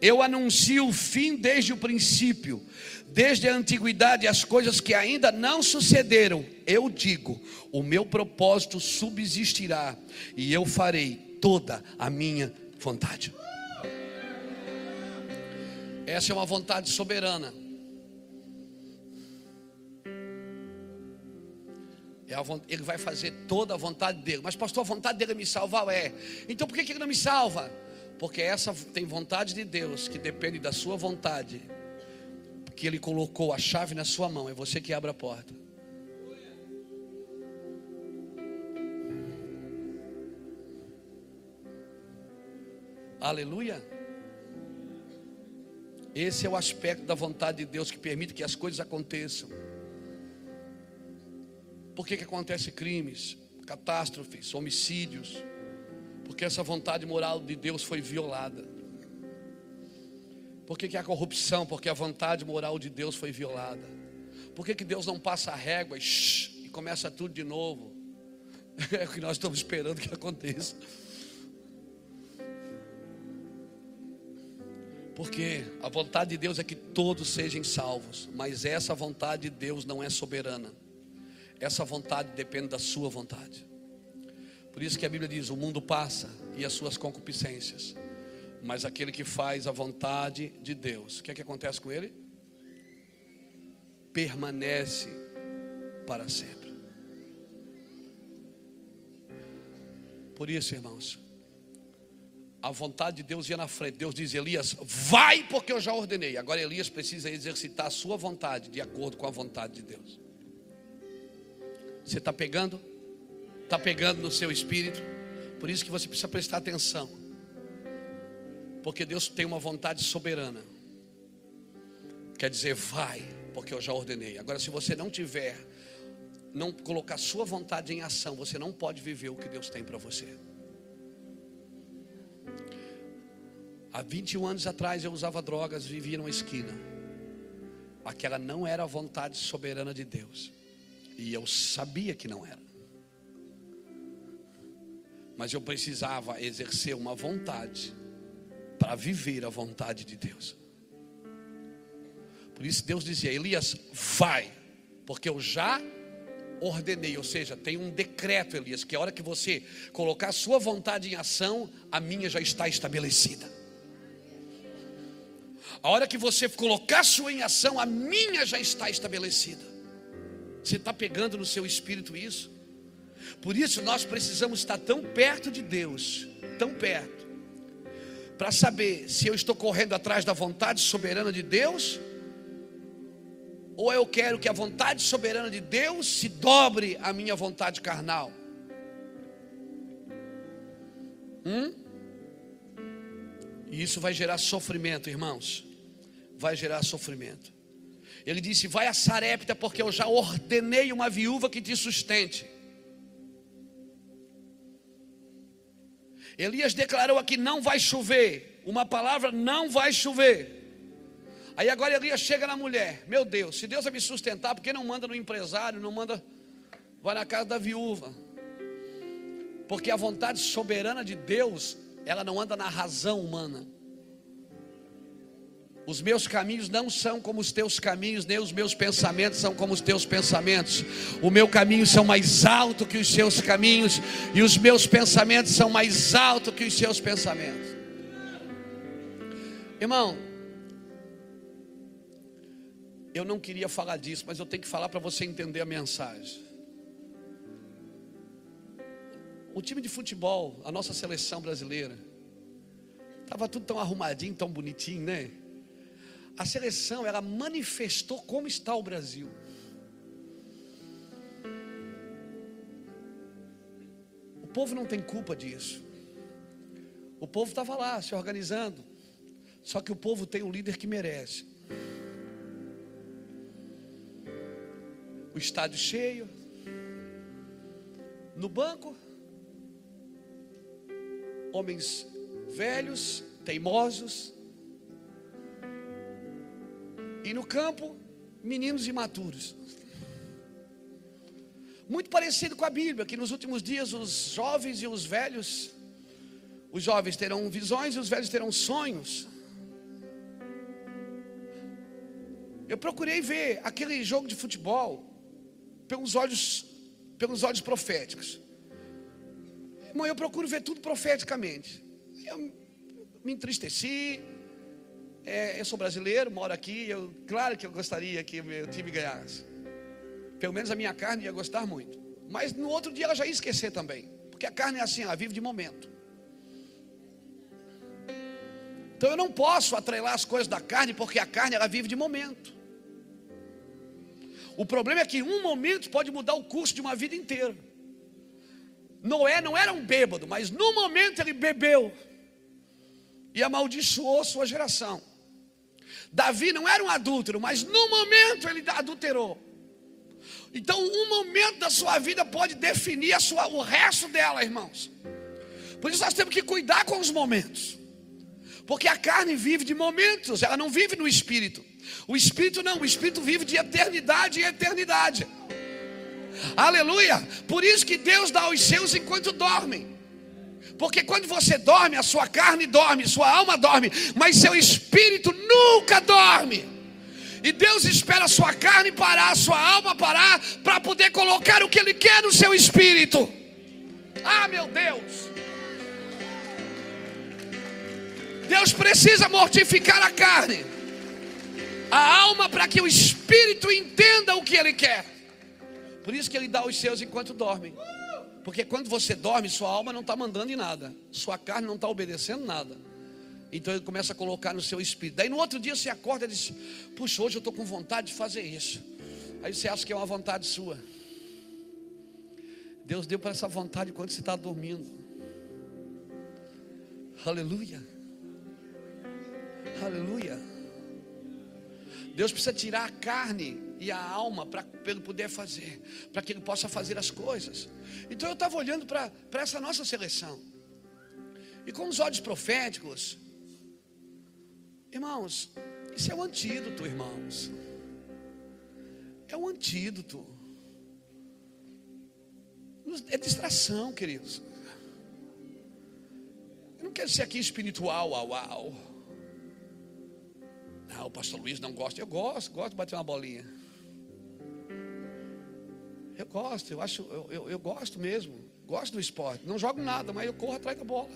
Eu anuncio o fim desde o princípio, desde a antiguidade, as coisas que ainda não sucederam. Eu digo: o meu propósito subsistirá e eu farei toda a minha vontade. Essa é uma vontade soberana. É ele vai fazer toda a vontade dele. Mas, pastor, a vontade dele é me salvar? É. Então por que ele não me salva? Porque essa tem vontade de Deus que depende da sua vontade. Que ele colocou a chave na sua mão. É você que abre a porta. Aleluia. Esse é o aspecto da vontade de Deus que permite que as coisas aconteçam. Por que, que acontece crimes, catástrofes, homicídios? Porque essa vontade moral de Deus foi violada. Por que, que há corrupção? Porque a vontade moral de Deus foi violada. Por que, que Deus não passa a régua e, shh, e começa tudo de novo? <laughs> É o que nós estamos esperando que aconteça. Porque a vontade de Deus é que todos sejam salvos, mas essa vontade de Deus não é soberana. Essa vontade depende da sua vontade. Por isso que a Bíblia diz: o mundo passa e as suas concupiscências, mas aquele que faz a vontade de Deus, o que é que acontece com ele? Permanece para sempre. Por isso, irmãos, a vontade de Deus ia na frente. Deus diz: Elias, vai, porque eu já ordenei. Agora Elias precisa exercitar a sua vontade de acordo com a vontade de Deus. Você está pegando? Está pegando no seu espírito? Por isso que você precisa prestar atenção. Porque Deus tem uma vontade soberana. Quer dizer, vai, porque eu já ordenei. Agora, se você não tiver não colocar sua vontade em ação, você não pode viver o que Deus tem para você. Há 21 anos atrás eu usava drogas, vivia numa esquina. Aquela não era a vontade soberana de Deus. E eu sabia que não era. Mas eu precisava exercer uma vontade para viver a vontade de Deus. Por isso Deus dizia: Elias, vai, porque eu já ordenei, ou seja, tem um decreto, Elias, que a hora que você colocar a sua vontade em ação, a minha já está estabelecida. A hora que você colocar sua em ação, a minha já está estabelecida. Você está pegando no seu espírito isso? Por isso nós precisamos estar tão perto de Deus, tão perto, para saber se eu estou correndo atrás da vontade soberana de Deus ou eu quero que a vontade soberana de Deus se dobre à minha vontade carnal? Hum? E isso vai gerar sofrimento, irmãos. Vai gerar sofrimento. Ele disse: Vai a Sarepta, porque eu já ordenei uma viúva que te sustente. Elias declarou aqui: Não vai chover. Uma palavra: Não vai chover. Aí agora Elias chega na mulher: Meu Deus, se Deus vai me sustentar, por que não manda no empresário? Não manda, vai na casa da viúva. Porque a vontade soberana de Deus, ela não anda na razão humana. Os meus caminhos não são como os teus caminhos, nem os meus pensamentos são como os teus pensamentos. O meu caminho são mais alto que os seus caminhos, e os meus pensamentos são mais alto que os seus pensamentos. Irmão, eu não queria falar disso, mas eu tenho que falar para você entender a mensagem. O time de futebol, a nossa seleção brasileira, estava tudo tão arrumadinho, tão bonitinho, né? A seleção, ela manifestou como está o Brasil. O povo não tem culpa disso. O povo estava lá se organizando. Só que o povo tem um líder que merece. o estádio cheio, no banco, homens velhos, teimosos, e no campo, meninos imaturos. Muito parecido com a Bíblia, que nos últimos dias os jovens e os velhos, os jovens terão visões e os velhos terão sonhos. Eu procurei ver aquele jogo de futebol pelos olhos, pelos olhos proféticos. Irmão, eu procuro ver tudo profeticamente. Eu me entristeci. É, eu sou brasileiro, moro aqui. Eu, claro que eu gostaria que meu time ganhasse. Pelo menos a minha carne ia gostar muito. Mas no outro dia ela já ia esquecer também. Porque a carne é assim, ela vive de momento. Então eu não posso atrelar as coisas da carne, porque a carne ela vive de momento. O problema é que um momento pode mudar o curso de uma vida inteira. Noé não era um bêbado, mas no momento ele bebeu e amaldiçoou sua geração. Davi não era um adúltero, mas no momento ele adulterou. Então, um momento da sua vida pode definir sua, o resto dela, irmãos. Por isso nós temos que cuidar com os momentos. Porque a carne vive de momentos, ela não vive no espírito. O espírito não, o espírito vive de eternidade em eternidade. Aleluia! Por isso que Deus dá aos seus enquanto dormem. Porque quando você dorme, a sua carne dorme, sua alma dorme, mas seu espírito nunca dorme. E Deus espera a sua carne parar, a sua alma parar, para poder colocar o que Ele quer no seu espírito. Ah, meu Deus! Deus precisa mortificar a carne, a alma, para que o espírito entenda o que Ele quer. Por isso que Ele dá os seus enquanto dormem. Porque quando você dorme, sua alma não está mandando em nada, sua carne não está obedecendo nada. Então ele começa a colocar no seu espírito. Daí no outro dia você acorda e diz: Puxa, hoje eu estou com vontade de fazer isso. Aí você acha que é uma vontade sua. Deus deu para essa vontade quando você está dormindo. Aleluia. Aleluia. Deus precisa tirar a carne e a alma para ele poder fazer, para que ele possa fazer as coisas. Então eu estava olhando para essa nossa seleção. E com os olhos proféticos, Irmãos, isso é o um antídoto, irmãos. É um antídoto. É distração, queridos. Eu não quero ser aqui espiritual, uau, uau. Não, o pastor Luiz não gosta. Eu gosto, gosto de bater uma bolinha. Eu gosto, eu acho, eu, eu, eu gosto mesmo. Gosto do esporte. Não jogo nada, mas eu corro atrás da bola.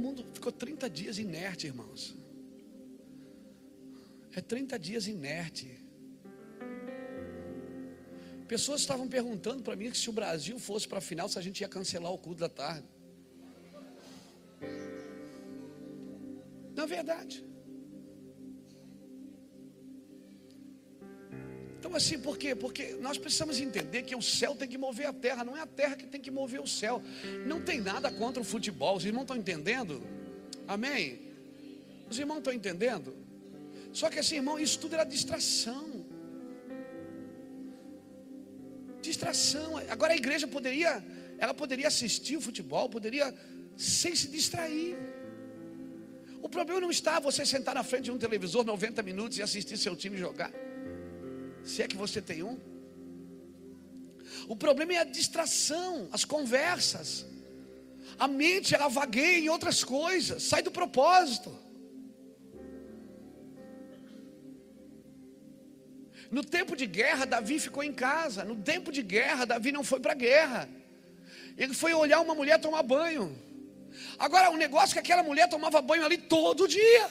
mundo ficou 30 dias inerte, irmãos. É 30 dias inerte. Pessoas estavam perguntando para mim se o Brasil fosse para a final, se a gente ia cancelar o culto da tarde. Na verdade. Então, assim, por quê? Porque nós precisamos entender que o céu tem que mover a terra, não é a terra que tem que mover o céu. Não tem nada contra o futebol, os irmãos estão entendendo? Amém? Os irmãos estão entendendo? Só que assim, irmão, isso tudo era distração. Distração. Agora a igreja poderia, ela poderia assistir o futebol, poderia sem se distrair. O problema não está você sentar na frente de um televisor 90 minutos e assistir seu time jogar. Se é que você tem um. O problema é a distração, as conversas. A mente ela vagueia em outras coisas, sai do propósito. No tempo de guerra, Davi ficou em casa. No tempo de guerra, Davi não foi para a guerra. Ele foi olhar uma mulher tomar banho. Agora, o negócio é que aquela mulher tomava banho ali todo dia.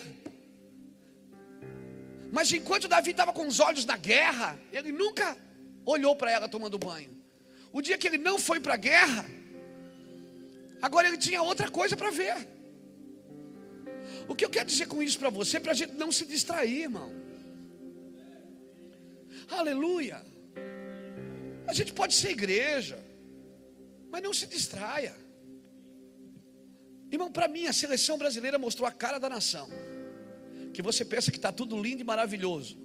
Mas enquanto Davi estava com os olhos na guerra, ele nunca olhou para ela tomando banho. O dia que ele não foi para a guerra, agora ele tinha outra coisa para ver. O que eu quero dizer com isso para você? Para a gente não se distrair, irmão. Aleluia. A gente pode ser igreja, mas não se distraia. Irmão, para mim a seleção brasileira mostrou a cara da nação que você pensa que está tudo lindo e maravilhoso,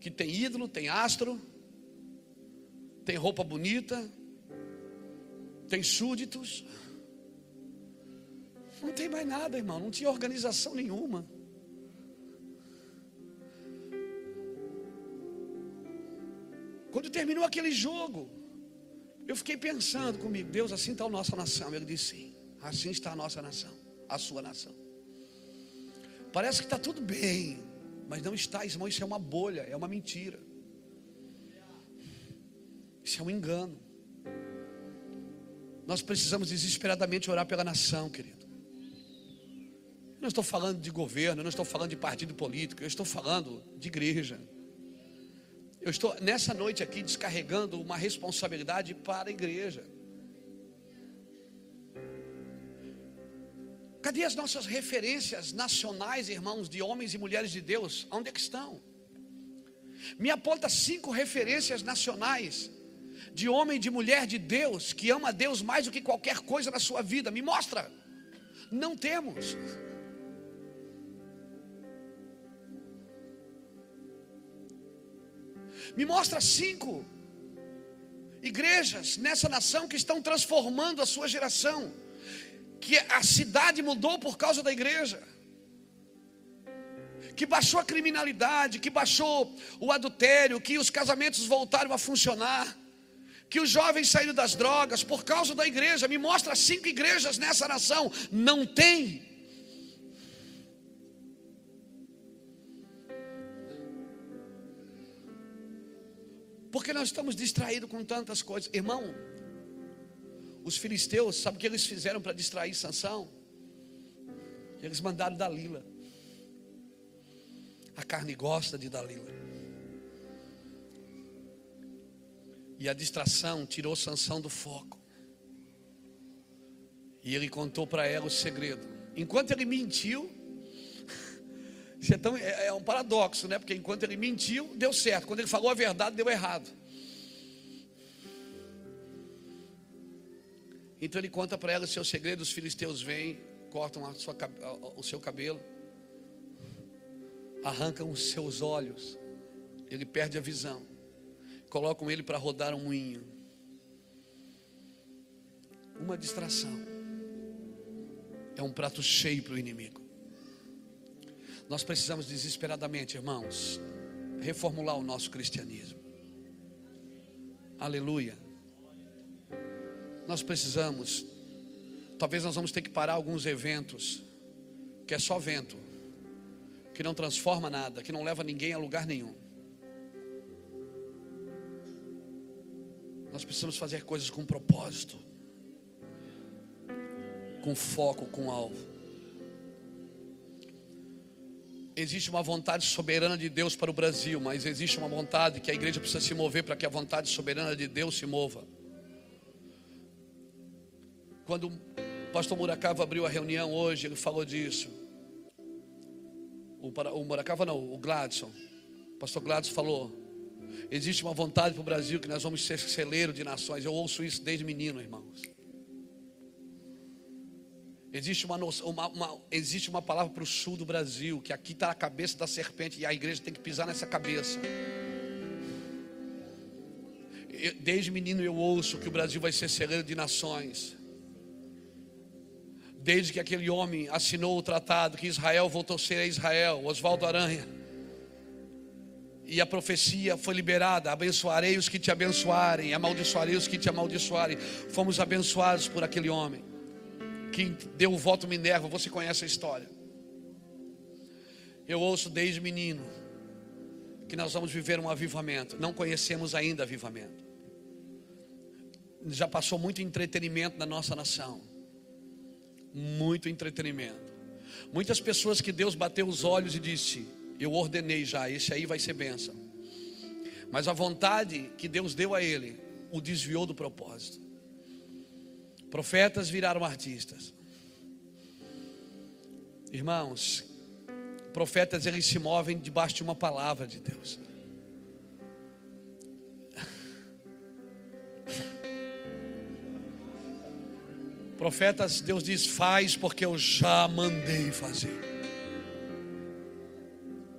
que tem ídolo, tem astro, tem roupa bonita, tem súditos. Não tem mais nada, irmão, não tinha organização nenhuma. Quando terminou aquele jogo, eu fiquei pensando comigo, Deus, assim está a nossa nação. Ele disse sim, assim está a nossa nação, a sua nação. Parece que está tudo bem, mas não está, irmão. Isso é uma bolha, é uma mentira. Isso é um engano. Nós precisamos desesperadamente orar pela nação, querido. Eu não estou falando de governo, eu não estou falando de partido político, eu estou falando de igreja. Eu estou nessa noite aqui descarregando uma responsabilidade para a igreja. Cadê as nossas referências nacionais, irmãos, de homens e mulheres de Deus? Onde é que estão? Me aponta cinco referências nacionais de homem e de mulher de Deus que ama a Deus mais do que qualquer coisa na sua vida. Me mostra. Não temos. Me mostra cinco igrejas nessa nação que estão transformando a sua geração que a cidade mudou por causa da igreja. Que baixou a criminalidade, que baixou o adultério, que os casamentos voltaram a funcionar, que os jovens saíram das drogas por causa da igreja. Me mostra cinco igrejas nessa nação. Não tem. Porque nós estamos distraídos com tantas coisas. Irmão, os filisteus, sabe o que eles fizeram para distrair Sansão? Eles mandaram Dalila. A carne gosta de Dalila. E a distração tirou Sansão do foco. E ele contou para ela o segredo. Enquanto ele mentiu, isso é, é, um paradoxo, né? Porque enquanto ele mentiu, deu certo. Quando ele falou a verdade, deu errado. Então ele conta para ela o seu segredo. Os filisteus vêm, cortam sua, o seu cabelo, arrancam os seus olhos. Ele perde a visão. Colocam ele para rodar um moinho. Uma distração. É um prato cheio para o inimigo. Nós precisamos desesperadamente, irmãos, reformular o nosso cristianismo. Aleluia. Nós precisamos, talvez nós vamos ter que parar alguns eventos, que é só vento, que não transforma nada, que não leva ninguém a lugar nenhum. Nós precisamos fazer coisas com propósito, com foco, com alvo. Existe uma vontade soberana de Deus para o Brasil, mas existe uma vontade que a igreja precisa se mover para que a vontade soberana de Deus se mova. Quando o pastor Muracava abriu a reunião hoje, ele falou disso. O, o Muracava não, o Gladson. O pastor Gladson falou: existe uma vontade para o Brasil que nós vamos ser celeiro de nações. Eu ouço isso desde menino, irmãos. Existe uma, uma, uma, existe uma palavra para o sul do Brasil, que aqui está a cabeça da serpente e a igreja tem que pisar nessa cabeça. desde menino eu ouço que o Brasil vai ser celeiro de nações. Desde que aquele homem assinou o tratado, que Israel voltou a ser Israel, Oswaldo Aranha. E a profecia foi liberada: abençoarei os que te abençoarem, amaldiçoarei os que te amaldiçoarem. Fomos abençoados por aquele homem que deu o voto Minerva, você conhece a história. Eu ouço desde menino que nós vamos viver um avivamento. Não conhecemos ainda avivamento. Já passou muito entretenimento na nossa nação. Muito entretenimento. Muitas pessoas que Deus bateu os olhos e disse: Eu ordenei já, esse aí vai ser bênção. Mas a vontade que Deus deu a ele o desviou do propósito. Profetas viraram artistas. Irmãos, profetas eles se movem debaixo de uma palavra de Deus. Profetas, Deus diz: faz porque eu já mandei fazer.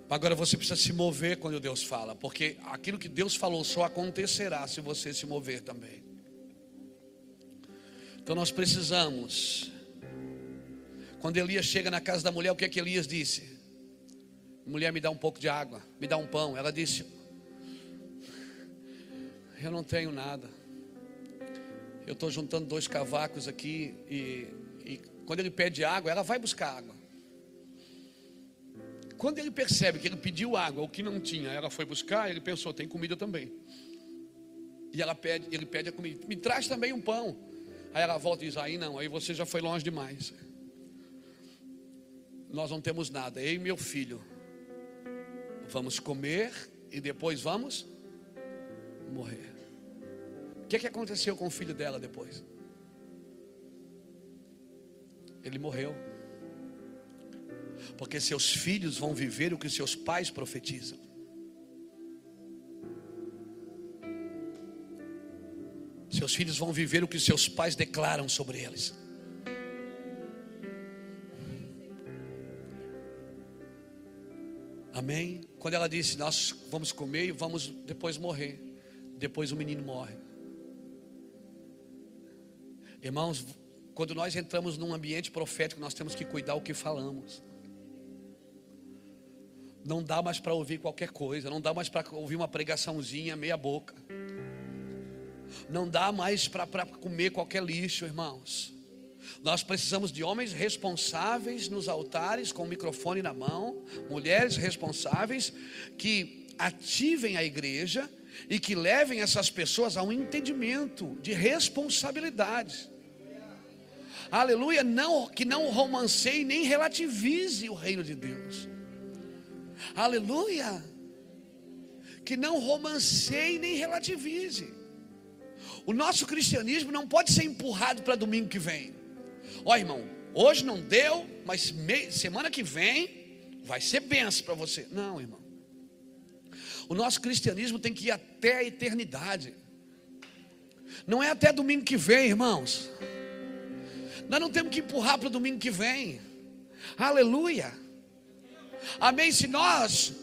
Agora você precisa se mover quando Deus fala, porque aquilo que Deus falou só acontecerá se você se mover também. Então nós precisamos. Quando Elias chega na casa da mulher, o que é que Elias disse? Mulher, me dá um pouco de água, me dá um pão. Ela disse: Eu não tenho nada. Eu estou juntando dois cavacos aqui e, e quando ele pede água, ela vai buscar água. Quando ele percebe que ele pediu água, o que não tinha, ela foi buscar, ele pensou: tem comida também. E ela pede, ele pede a comida. Me traz também um pão. Aí ela volta e diz: Aí não, aí você já foi longe demais. Nós não temos nada. Eu e meu filho vamos comer e depois vamos morrer. O que, que aconteceu com o filho dela depois? Ele morreu. Porque seus filhos vão viver o que seus pais profetizam. Seus filhos vão viver o que seus pais declaram sobre eles. Amém? Quando ela disse, nós vamos comer e vamos depois morrer. Depois o menino morre. Irmãos, Quando nós entramos num ambiente profético, nós temos que cuidar o que falamos. Não dá mais para ouvir qualquer coisa, não dá mais para ouvir uma pregaçãozinha meia boca. Não dá mais para comer qualquer lixo, irmãos. Nós precisamos de homens responsáveis nos altares, com o microfone na mão, mulheres responsáveis que ativem a igreja e que levem essas pessoas a um entendimento de responsabilidade. Aleluia, não que não romanceie nem relativize o reino de Deus. Aleluia. Que não romanceie nem relativize. O nosso cristianismo não pode ser empurrado para domingo que vem. Ó irmão, hoje não deu, mas semana que vem vai ser benção para você. Não, irmão. O nosso cristianismo tem que ir até a eternidade. Não é até domingo que vem, irmãos. Nós não temos que empurrar para o domingo que vem. Aleluia. Amém. Se nós,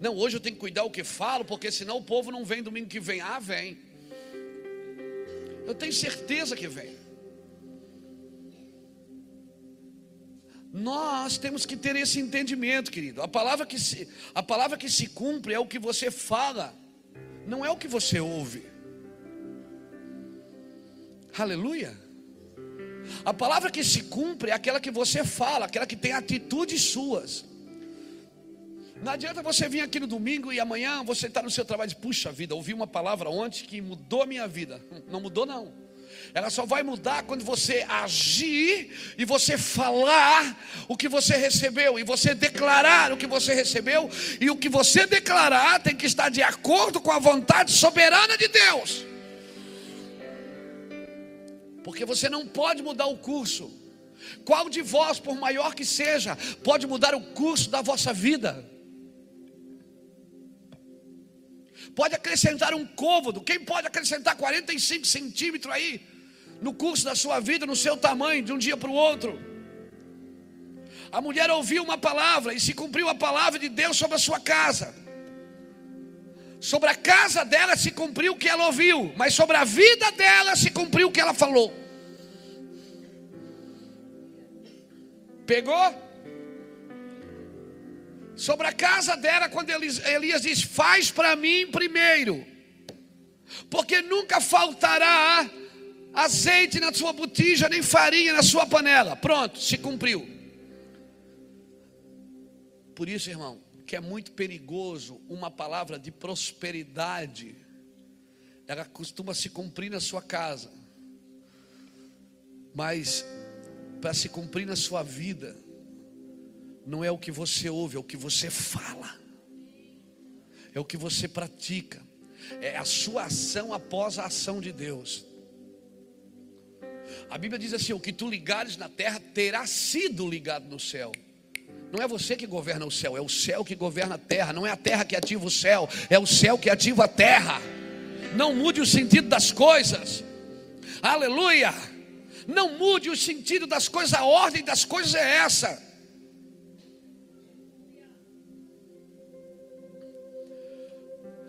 não, hoje eu tenho que cuidar o que falo, porque senão o povo não vem domingo que vem. Ah, vem. Eu tenho certeza que vem. Nós temos que ter esse entendimento, querido. A palavra que se, a palavra que se cumpre é o que você fala, não é o que você ouve. Aleluia. A palavra que se cumpre é aquela que você fala, aquela que tem atitudes suas. Não adianta você vir aqui no domingo e amanhã você está no seu trabalho e diz, puxa vida, ouvi uma palavra ontem que mudou a minha vida. <laughs> Não mudou, não. Ela só vai mudar quando você agir e você falar o que você recebeu, e você declarar o que você recebeu, e o que você declarar tem que estar de acordo com a vontade soberana de Deus. Porque você não pode mudar o curso. Qual de vós, por maior que seja, pode mudar o curso da vossa vida? Pode acrescentar um côvado. Quem pode acrescentar 45 centímetros aí no curso da sua vida, no seu tamanho, de um dia para o outro? A mulher ouviu uma palavra e se cumpriu a palavra de Deus sobre a sua casa. Sobre a casa dela se cumpriu o que ela ouviu, mas sobre a vida dela se cumpriu o que ela falou. Pegou? Sobre a casa dela, quando Elias diz: Faz para mim primeiro, porque nunca faltará azeite na sua botija, nem farinha na sua panela. Pronto, se cumpriu. Por isso, irmão, que é muito perigoso uma palavra de prosperidade, ela costuma se cumprir na sua casa, mas para se cumprir na sua vida, não é o que você ouve, é o que você fala, é o que você pratica, é a sua ação após a ação de Deus. A Bíblia diz assim: o que tu ligares na terra terá sido ligado no céu. Não é você que governa o céu, é o céu que governa a terra. Não é a terra que ativa o céu, é o céu que ativa a terra. Não mude o sentido das coisas. Aleluia! Não mude o sentido das coisas, a ordem das coisas é essa.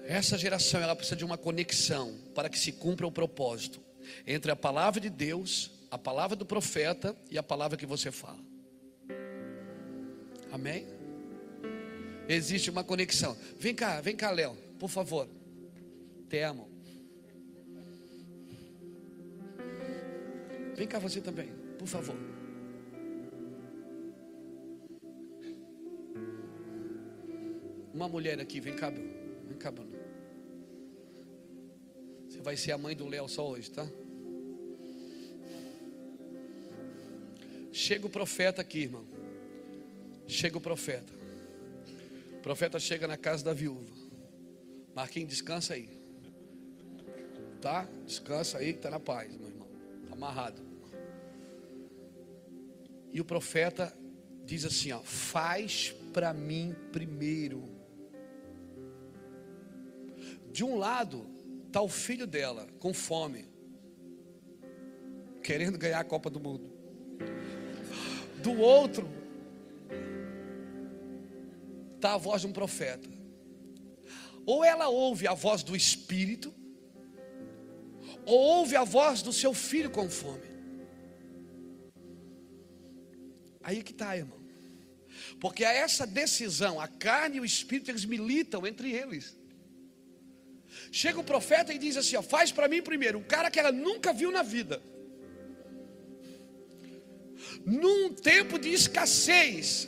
Essa geração ela precisa de uma conexão para que se cumpra o propósito entre a palavra de Deus, a palavra do profeta e a palavra que você fala. Amém? Existe uma conexão. Vem cá, vem cá, Léo, por favor. Te amo. Vem cá você também, por favor. Uma mulher aqui, vem cá, vem cá, Bruno. Vai ser a mãe do Léo só hoje, tá? Chega o profeta aqui, irmão. Chega o profeta. O profeta chega na casa da viúva. Marquinhos, descansa aí. Tá? Descansa aí que está na paz, meu irmão. Está amarrado. E o profeta diz assim: ó, faz para mim primeiro. De um lado, Está o filho dela com fome, querendo ganhar a Copa do Mundo. Do outro, está a voz de um profeta. Ou ela ouve a voz do Espírito, ou ouve a voz do seu filho com fome. Aí que está, irmão. Porque a essa decisão, a carne e o espírito, eles militam entre eles. Chega o profeta e diz assim: ó, faz para mim primeiro, um cara que ela nunca viu na vida. Num tempo de escassez.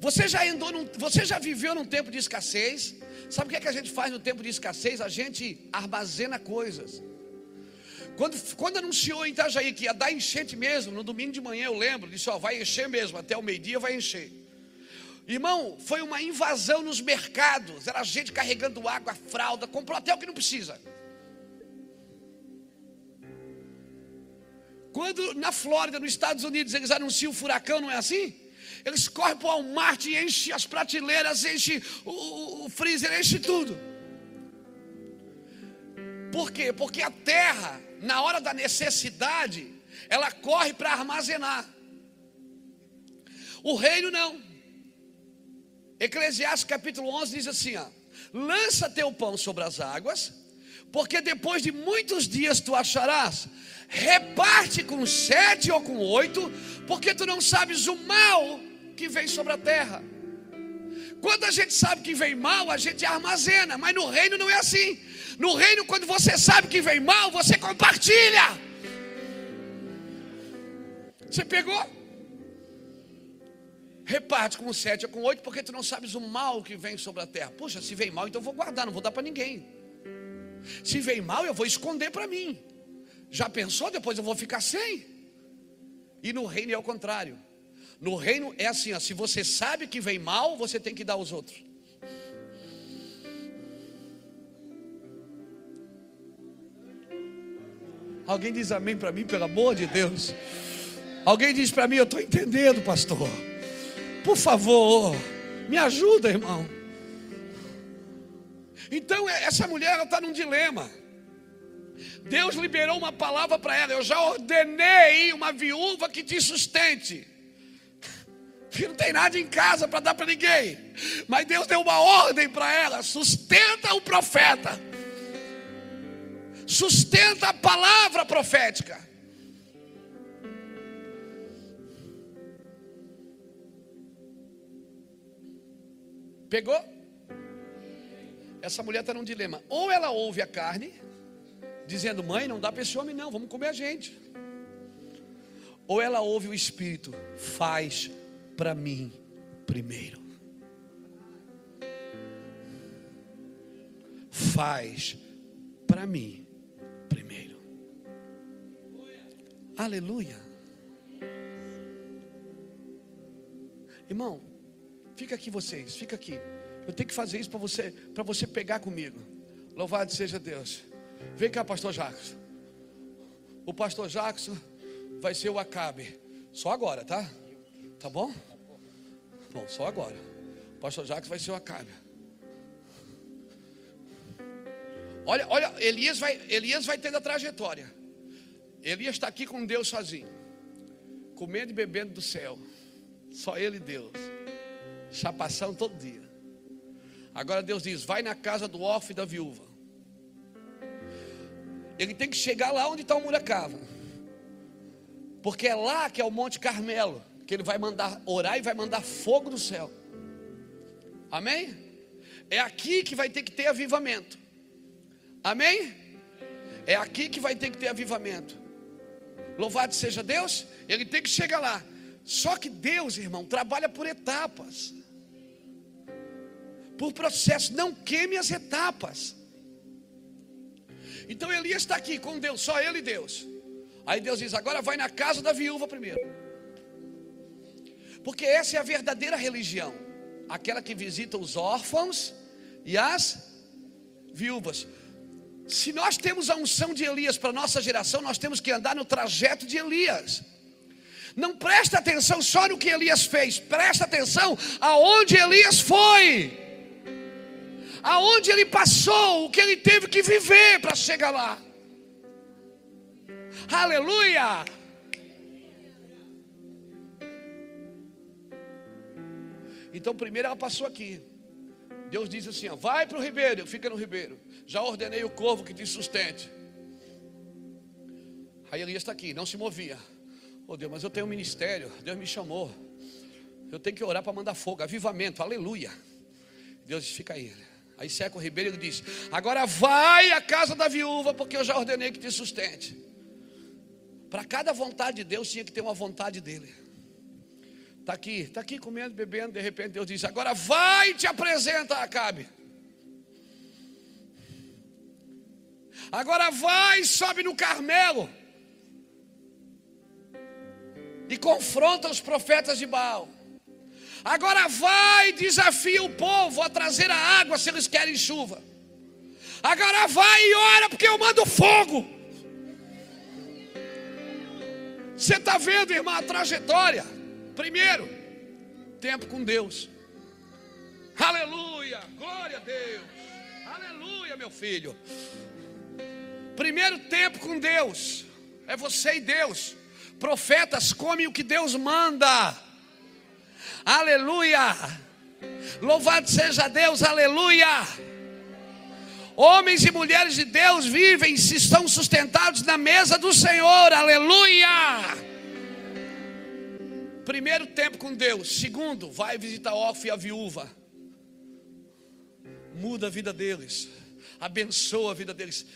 Você já andou num, você já viveu num tempo de escassez? Sabe o que, é que a gente faz no tempo de escassez? A gente armazena coisas. Quando, quando anunciou em Itajaí que ia dar enchente mesmo, no domingo de manhã eu lembro, disse: Ó, vai encher mesmo, até o meio-dia vai encher. Irmão, foi uma invasão nos mercados, era gente carregando água, fralda, comprou até o que não precisa. Quando na Flórida, nos Estados Unidos, eles anunciam o furacão, não é assim? Eles correm para o Walmart e enchem as prateleiras, enchem o, o, o freezer, enchem tudo. Por quê? Porque a terra na hora da necessidade, ela corre para armazenar. O reino não. Eclesiastes capítulo 11 diz assim: ó, lança teu pão sobre as águas, porque depois de muitos dias tu acharás. Reparte com sete ou com oito, porque tu não sabes o mal que vem sobre a terra. Quando a gente sabe que vem mal, a gente armazena, mas no reino não é assim. No reino, quando você sabe que vem mal, você compartilha. Você pegou? Reparte com sete ou com oito, porque tu não sabes o mal que vem sobre a terra. Puxa, se vem mal, então eu vou guardar, não vou dar para ninguém. Se vem mal, eu vou esconder para mim. Já pensou? Depois eu vou ficar sem. E no reino é o contrário. No reino é assim: ó, se você sabe que vem mal, você tem que dar aos outros. Alguém diz amém para mim, pelo amor de Deus. Alguém diz para mim, eu estou entendendo, pastor. Por favor, me ajuda, irmão. Então, é, essa mulher está num dilema. Deus liberou uma palavra para ela. Eu já ordenei uma viúva que te sustente. Que não tem nada em casa para dar para ninguém. Mas Deus deu uma ordem para ela: sustenta o profeta sustenta a palavra profética. Pegou? Essa mulher está num dilema. Ou ela ouve a carne, dizendo: Mãe, não dá para esse homem, não, vamos comer a gente. Ou ela ouve o Espírito: Faz para mim primeiro. Faz para mim Aleluia. Irmão, fica aqui vocês, fica aqui. Eu tenho que fazer isso para você, para você pegar comigo. Louvado seja Deus. Vem cá, pastor Jacques. O pastor Jacques vai ser o Acabe. Só agora, tá? Tá bom? Bom, só agora. O pastor Jacques vai ser o Acabe. Olha, olha, Elias vai, Elias vai tendo a trajetória. Elias está aqui com Deus sozinho, comendo e bebendo do céu, só ele e Deus, chapação todo dia. Agora Deus diz: vai na casa do órfão e da viúva. Ele tem que chegar lá onde está o Muracava, porque é lá que é o Monte Carmelo, que ele vai mandar orar e vai mandar fogo do céu. Amém? É aqui que vai ter que ter avivamento. Amém? É aqui que vai ter que ter avivamento. Louvado seja Deus, ele tem que chegar lá. Só que Deus, irmão, trabalha por etapas, por processo. Não queime as etapas. Então Elias está aqui com Deus, só ele e Deus. Aí Deus diz: agora vai na casa da viúva primeiro. Porque essa é a verdadeira religião, aquela que visita os órfãos e as viúvas. Se nós temos a unção de Elias para nossa geração, nós temos que andar no trajeto de Elias. Não presta atenção só no que Elias fez, presta atenção aonde Elias foi, aonde ele passou, o que ele teve que viver para chegar lá. Aleluia! Então, primeiro ela passou aqui. Deus diz assim: ó, vai para o ribeiro, fica no ribeiro. Já ordenei o corvo que te sustente. Aí Elias está aqui, não se movia. Oh Deus, mas eu tenho um ministério, Deus me chamou. Eu tenho que orar para mandar fogo, avivamento, aleluia. Deus disse, fica aí. Aí seca o ribeiro e diz: Agora vai à casa da viúva, porque eu já ordenei que te sustente. Para cada vontade de Deus tinha que ter uma vontade dele. Está aqui, está aqui comendo, bebendo, de repente Deus diz: Agora vai e te apresenta Acabe. Agora vai e sobe no Carmelo. E confronta os profetas de Baal. Agora vai desafia o povo a trazer a água se eles querem chuva. Agora vai e ora porque eu mando fogo. Você está vendo, irmã, a trajetória. Primeiro, tempo com Deus. Aleluia, glória a Deus. Aleluia, meu filho. Primeiro tempo com Deus. É você e Deus. Profetas comem o que Deus manda. Aleluia! Louvado seja Deus, aleluia! Homens e mulheres de Deus vivem se estão sustentados na mesa do Senhor, aleluia! Primeiro tempo com Deus. Segundo, vai visitar Off e a viúva. Muda a vida deles. Abençoa a vida deles.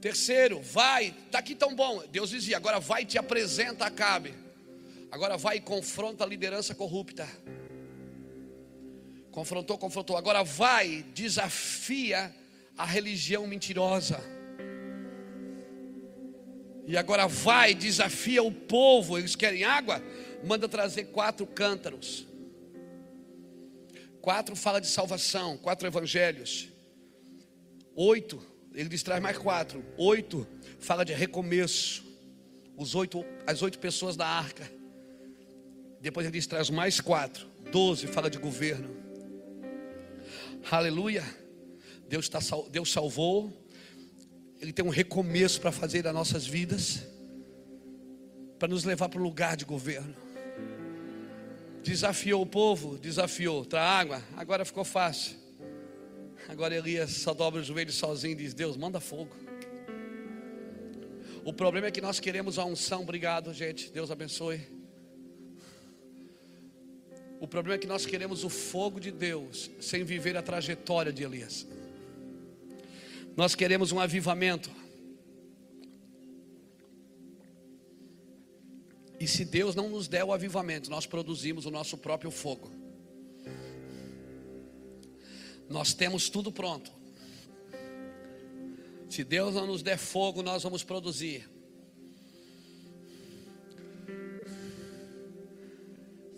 Terceiro, vai, está aqui tão bom. Deus dizia, agora vai e te apresenta a Cabe. Agora vai e confronta a liderança corrupta. Confrontou, confrontou. Agora vai, desafia a religião mentirosa. E agora vai, desafia o povo. Eles querem água? Manda trazer quatro cântaros. Quatro fala de salvação, quatro evangelhos. Oito, ele diz traz mais quatro. Oito fala de recomeço. Os oito, as oito pessoas da arca. Depois ele diz: traz mais quatro. Doze fala de governo. Aleluia. Deus, tá, Deus salvou. Ele tem um recomeço para fazer nas nossas vidas. Para nos levar para o lugar de governo. Desafiou o povo, desafiou. Tra água, agora ficou fácil. Agora Elias só dobra os joelhos sozinho e diz: Deus, manda fogo. O problema é que nós queremos a unção. Obrigado, gente. Deus abençoe. O problema é que nós queremos o fogo de Deus sem viver a trajetória de Elias. Nós queremos um avivamento. E se Deus não nos der o avivamento, nós produzimos o nosso próprio fogo. Nós temos tudo pronto. Se Deus não nos der fogo, nós vamos produzir.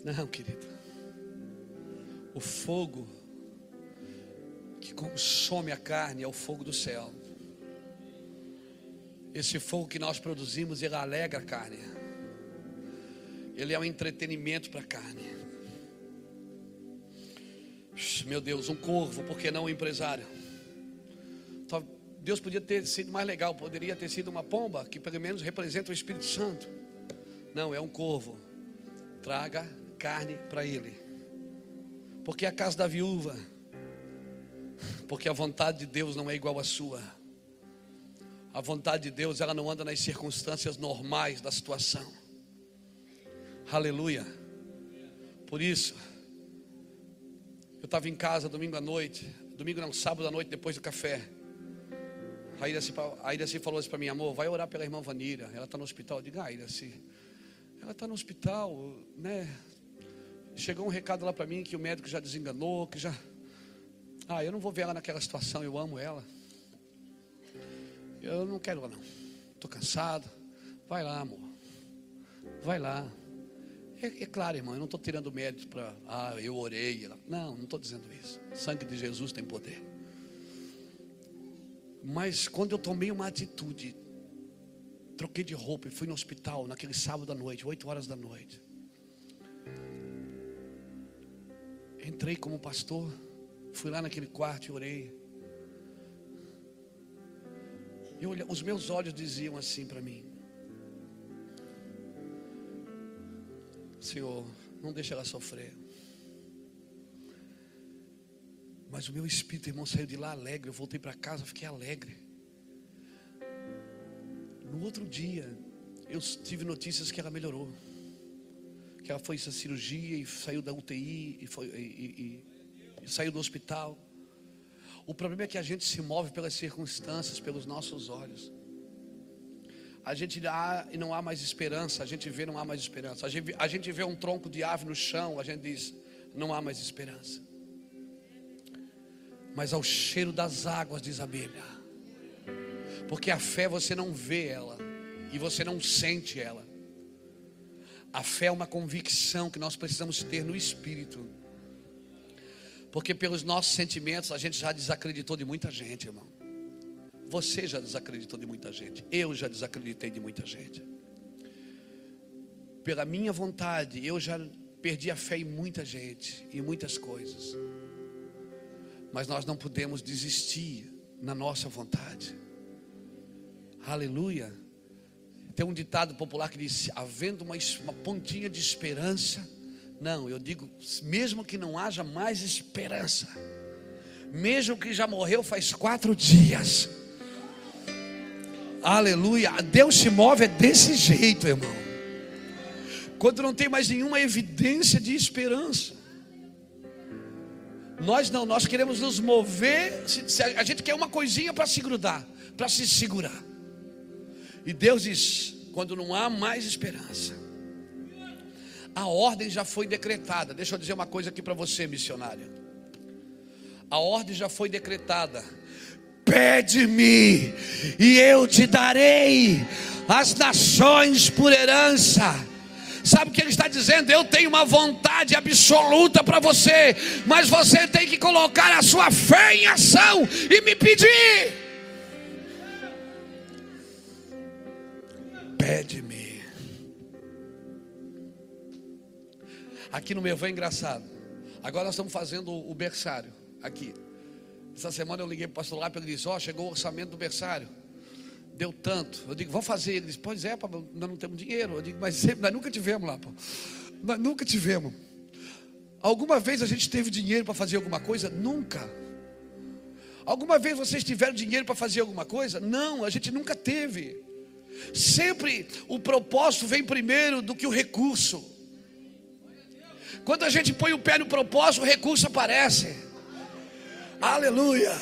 Não, querido o fogo que consome a carne é o fogo do céu. Esse fogo que nós produzimos, ele alegra a carne. Ele é um entretenimento para a carne. Meu Deus, um corvo, por que não um empresário? Deus podia ter sido mais legal, poderia ter sido uma pomba, que pelo menos representa o Espírito Santo. Não, é um corvo. Traga carne para ele. Porque a casa da viúva, porque a vontade de Deus não é igual à sua. A vontade de Deus, ela não anda nas circunstâncias normais da situação. Aleluia. Por isso, eu estava em casa domingo à noite, domingo não, sábado à noite, depois do café. A Iraci, a Iraci falou assim para mim, amor, vai orar pela irmã Vanira, ela está no hospital. Eu digo, ah, Iraci, ela está no hospital, né? Chegou um recado lá para mim que o médico já desenganou, que já. Ah, eu não vou ver ela naquela situação, eu amo ela. Eu não quero ela não. Estou cansado. Vai lá, amor. Vai lá. É, é claro, irmão, eu não estou tirando mérito para. Ah, eu orei. Não, não estou dizendo isso. O sangue de Jesus tem poder. Mas quando eu tomei uma atitude, troquei de roupa e fui no hospital naquele sábado à noite, 8 horas da noite. Entrei como pastor, fui lá naquele quarto e orei. Eu, os meus olhos diziam assim para mim: Senhor, não deixe ela sofrer. Mas o meu espírito, irmão, saiu de lá alegre. Eu voltei para casa, fiquei alegre. No outro dia, Eu tive notícias que ela melhorou. Que ela foi essa cirurgia e saiu da UTI e, foi, e, e, e saiu do hospital. O problema é que a gente se move pelas circunstâncias, pelos nossos olhos. A gente há e não há mais esperança. A gente vê, não há mais esperança. A gente, a gente vê um tronco de ave no chão, a gente diz, não há mais esperança. Mas ao cheiro das águas, diz a Bíblia. Porque a fé você não vê ela e você não sente ela. A fé é uma convicção que nós precisamos ter no espírito. Porque pelos nossos sentimentos a gente já desacreditou de muita gente, irmão. Você já desacreditou de muita gente. Eu já desacreditei de muita gente. Pela minha vontade, eu já perdi a fé em muita gente, em muitas coisas. Mas nós não podemos desistir na nossa vontade. Aleluia. Tem um ditado popular que diz: havendo uma, uma pontinha de esperança. Não, eu digo, mesmo que não haja mais esperança, mesmo que já morreu faz quatro dias, aleluia, Deus se move é desse jeito, irmão, quando não tem mais nenhuma evidência de esperança, nós não, nós queremos nos mover, a gente quer uma coisinha para se grudar, para se segurar. E Deus diz: quando não há mais esperança, a ordem já foi decretada. Deixa eu dizer uma coisa aqui para você, missionária. A ordem já foi decretada. Pede-me, e eu te darei as nações por herança. Sabe o que ele está dizendo? Eu tenho uma vontade absoluta para você, mas você tem que colocar a sua fé em ação e me pedir. Pede-me. Aqui no meu é engraçado. Agora nós estamos fazendo o berçário. Aqui. Essa semana eu liguei para o pastor Lápio e ele disse: Ó, oh, chegou o orçamento do berçário. Deu tanto. Eu digo, vamos fazer. Ele disse, pois é, nós não temos dinheiro. Eu digo, mas sempre, nós nunca tivemos lá, pô. Nós nunca tivemos. Alguma vez a gente teve dinheiro para fazer alguma coisa? Nunca. Alguma vez vocês tiveram dinheiro para fazer alguma coisa? Não, a gente nunca teve. Sempre o propósito vem primeiro do que o recurso. Quando a gente põe o pé no propósito, o recurso aparece. Aleluia.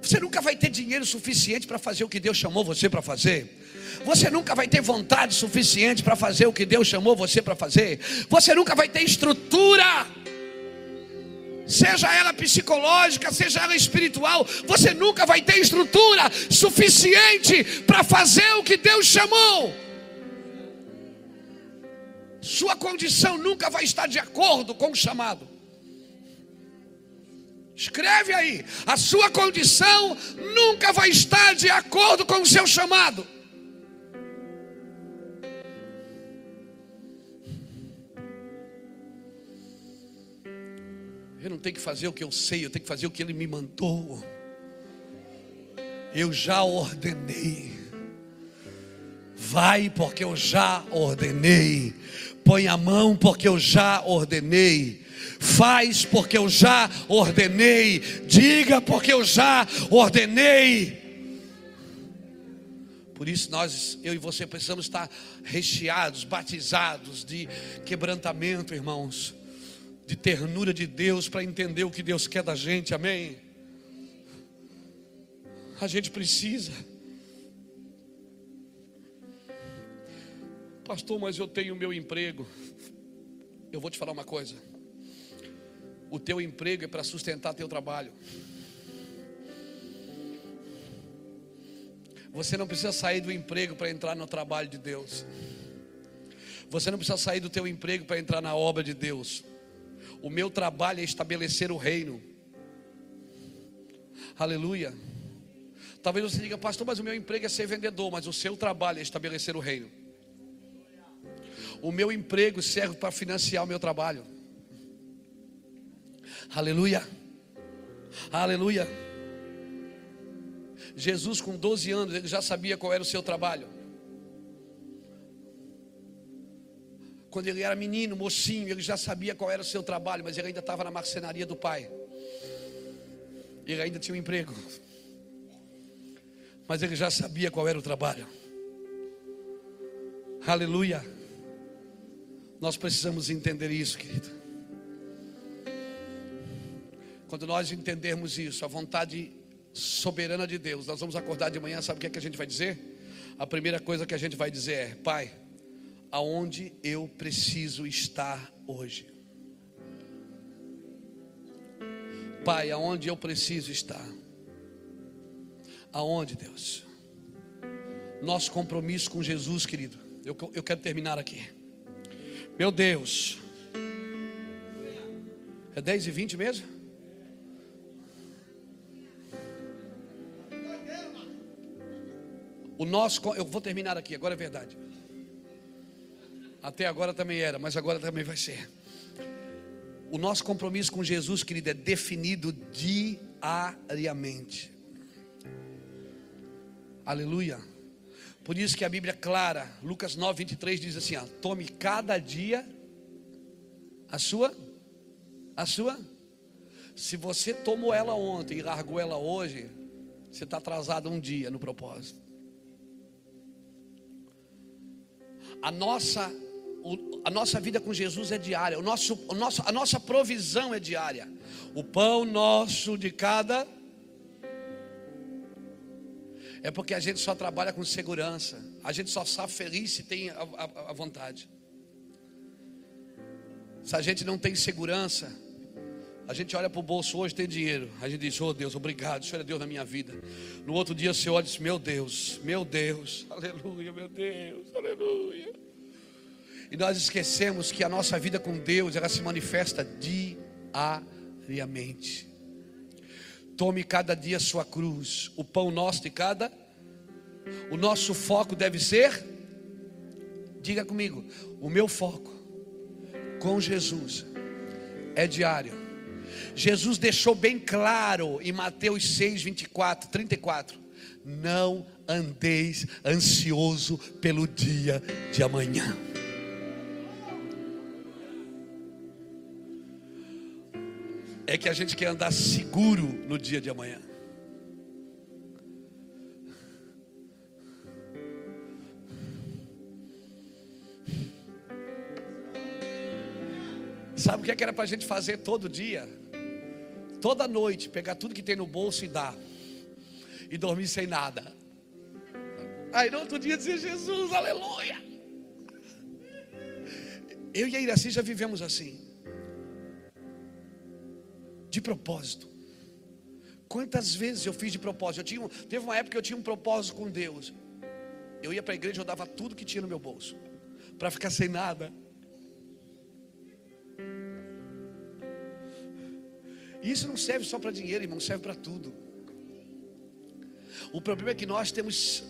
Você nunca vai ter dinheiro suficiente para fazer o que Deus chamou você para fazer. Você nunca vai ter vontade suficiente para fazer o que Deus chamou você para fazer. Você nunca vai ter estrutura seja ela psicológica, seja ela espiritual, você nunca vai ter estrutura suficiente para fazer o que Deus chamou. Sua condição nunca vai estar de acordo com o chamado. Escreve aí, a sua condição nunca vai estar de acordo com o seu chamado. Eu não tenho que fazer o que eu sei, eu tenho que fazer o que Ele me mandou. Eu já ordenei. Vai, porque eu já ordenei. Põe a mão, porque eu já ordenei. Faz, porque eu já ordenei. Diga, porque eu já ordenei. Por isso nós, eu e você precisamos estar recheados, batizados de quebrantamento, irmãos de ternura de Deus para entender o que Deus quer da gente, amém? A gente precisa. Pastor, mas eu tenho meu emprego. Eu vou te falar uma coisa. O teu emprego é para sustentar teu trabalho. Você não precisa sair do emprego para entrar no trabalho de Deus. Você não precisa sair do teu emprego para entrar na obra de Deus. O meu trabalho é estabelecer o reino. Aleluia. Talvez você diga, pastor, mas o meu emprego é ser vendedor, mas o seu trabalho é estabelecer o reino. O meu emprego serve para financiar o meu trabalho. Aleluia. Aleluia. Jesus, com 12 anos, ele já sabia qual era o seu trabalho. Quando ele era menino, mocinho, ele já sabia qual era o seu trabalho, mas ele ainda estava na marcenaria do pai. Ele ainda tinha um emprego. Mas ele já sabia qual era o trabalho. Aleluia. Nós precisamos entender isso, querido. Quando nós entendermos isso, a vontade soberana de Deus, nós vamos acordar de manhã, sabe o que, é que a gente vai dizer? A primeira coisa que a gente vai dizer é: Pai, aonde eu preciso estar hoje? Pai, aonde eu preciso estar? Aonde, Deus? Nosso compromisso com Jesus, querido. Eu, eu quero terminar aqui. Meu Deus. É 10 e 20 mesmo? O nosso, eu vou terminar aqui, agora é verdade. Até agora também era, mas agora também vai ser. O nosso compromisso com Jesus, querido, é definido diariamente. Aleluia. Por isso que a Bíblia é clara, Lucas 9, 23 diz assim: ó, tome cada dia a sua, a sua. Se você tomou ela ontem e largou ela hoje, você está atrasado um dia no propósito. A nossa, a nossa vida com Jesus é diária, o nosso, o nosso, a nossa provisão é diária. O pão nosso de cada é porque a gente só trabalha com segurança. A gente só está feliz se tem a, a, a vontade. Se a gente não tem segurança, a gente olha para o bolso hoje tem dinheiro. A gente diz, oh Deus, obrigado, o Senhor é Deus na minha vida. No outro dia você olha diz, meu Deus, meu Deus, <laughs> aleluia, meu Deus, aleluia. E nós esquecemos que a nossa vida com Deus, ela se manifesta diariamente. Tome cada dia sua cruz, o pão nosso de cada. O nosso foco deve ser, diga comigo, o meu foco com Jesus é diário. Jesus deixou bem claro em Mateus 6, 24, 34: Não andeis ansioso pelo dia de amanhã. É que a gente quer andar seguro no dia de amanhã. Sabe o que, é que era para a gente fazer todo dia? Toda noite, pegar tudo que tem no bolso e dar, e dormir sem nada. Aí no outro dia dizer: Jesus, aleluia. Eu e a Iraci já vivemos assim de propósito. Quantas vezes eu fiz de propósito? Eu tinha, teve uma época que eu tinha um propósito com Deus. Eu ia para a igreja, eu dava tudo que tinha no meu bolso, para ficar sem nada. Isso não serve só para dinheiro, irmão, serve para tudo. O problema é que nós temos,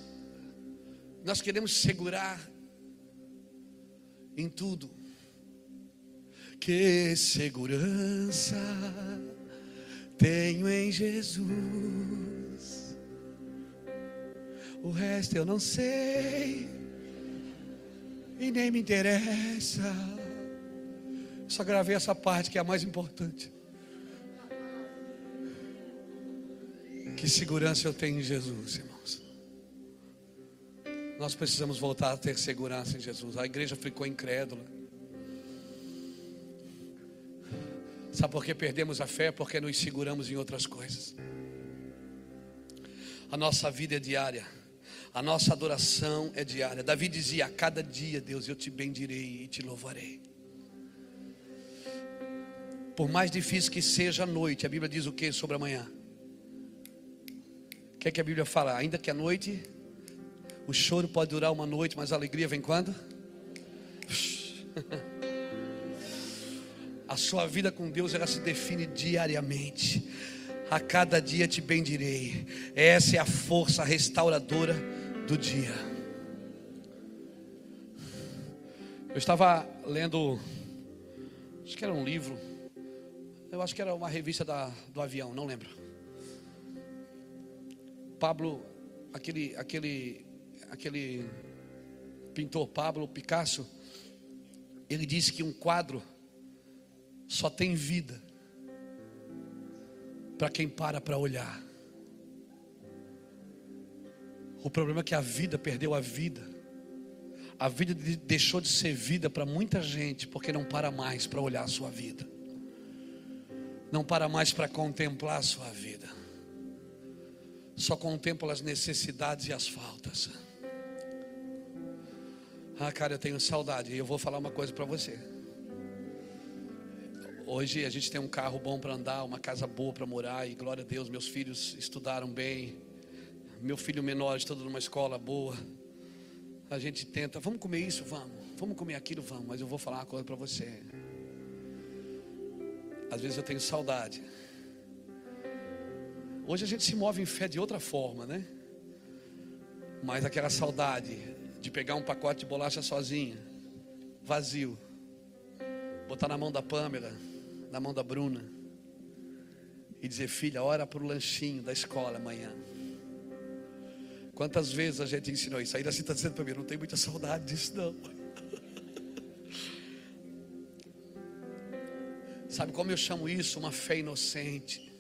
nós queremos segurar em tudo. Que segurança tenho em Jesus. O resto eu não sei e nem me interessa. Só gravei essa parte que é a mais importante. Que segurança eu tenho em Jesus, irmãos. Nós precisamos voltar a ter segurança em Jesus. A igreja ficou incrédula. Sabe por que perdemos a fé? Porque nos seguramos em outras coisas. A nossa vida é diária. A nossa adoração é diária. Davi dizia: A cada dia, Deus, eu te bendirei e te louvarei. Por mais difícil que seja a noite, a Bíblia diz o que sobre amanhã? O que é que a Bíblia fala? Ainda que a noite, o choro pode durar uma noite, mas a alegria vem quando? <laughs> <laughs> A sua vida com Deus ela se define diariamente. A cada dia te bendirei. Essa é a força restauradora do dia. Eu estava lendo, acho que era um livro, eu acho que era uma revista da, do avião, não lembro. Pablo, aquele, aquele, aquele pintor Pablo Picasso, ele disse que um quadro só tem vida para quem para para olhar. O problema é que a vida perdeu a vida. A vida deixou de ser vida para muita gente porque não para mais para olhar a sua vida. Não para mais para contemplar a sua vida. Só contempla as necessidades e as faltas. Ah, cara, eu tenho saudade. E eu vou falar uma coisa para você. Hoje a gente tem um carro bom para andar, uma casa boa para morar. E glória a Deus, meus filhos estudaram bem. Meu filho menor estuda numa escola boa. A gente tenta, vamos comer isso? Vamos. Vamos comer aquilo? Vamos. Mas eu vou falar uma coisa para você. Às vezes eu tenho saudade. Hoje a gente se move em fé de outra forma, né? Mas aquela saudade de pegar um pacote de bolacha sozinha, vazio, botar na mão da Pâmela, na mão da Bruna, e dizer: Filha, ora para o lanchinho da escola amanhã. Quantas vezes a gente ensinou isso? Ainda assim está dizendo para mim: Não tem muita saudade disso, não. <laughs> Sabe como eu chamo isso? Uma fé inocente.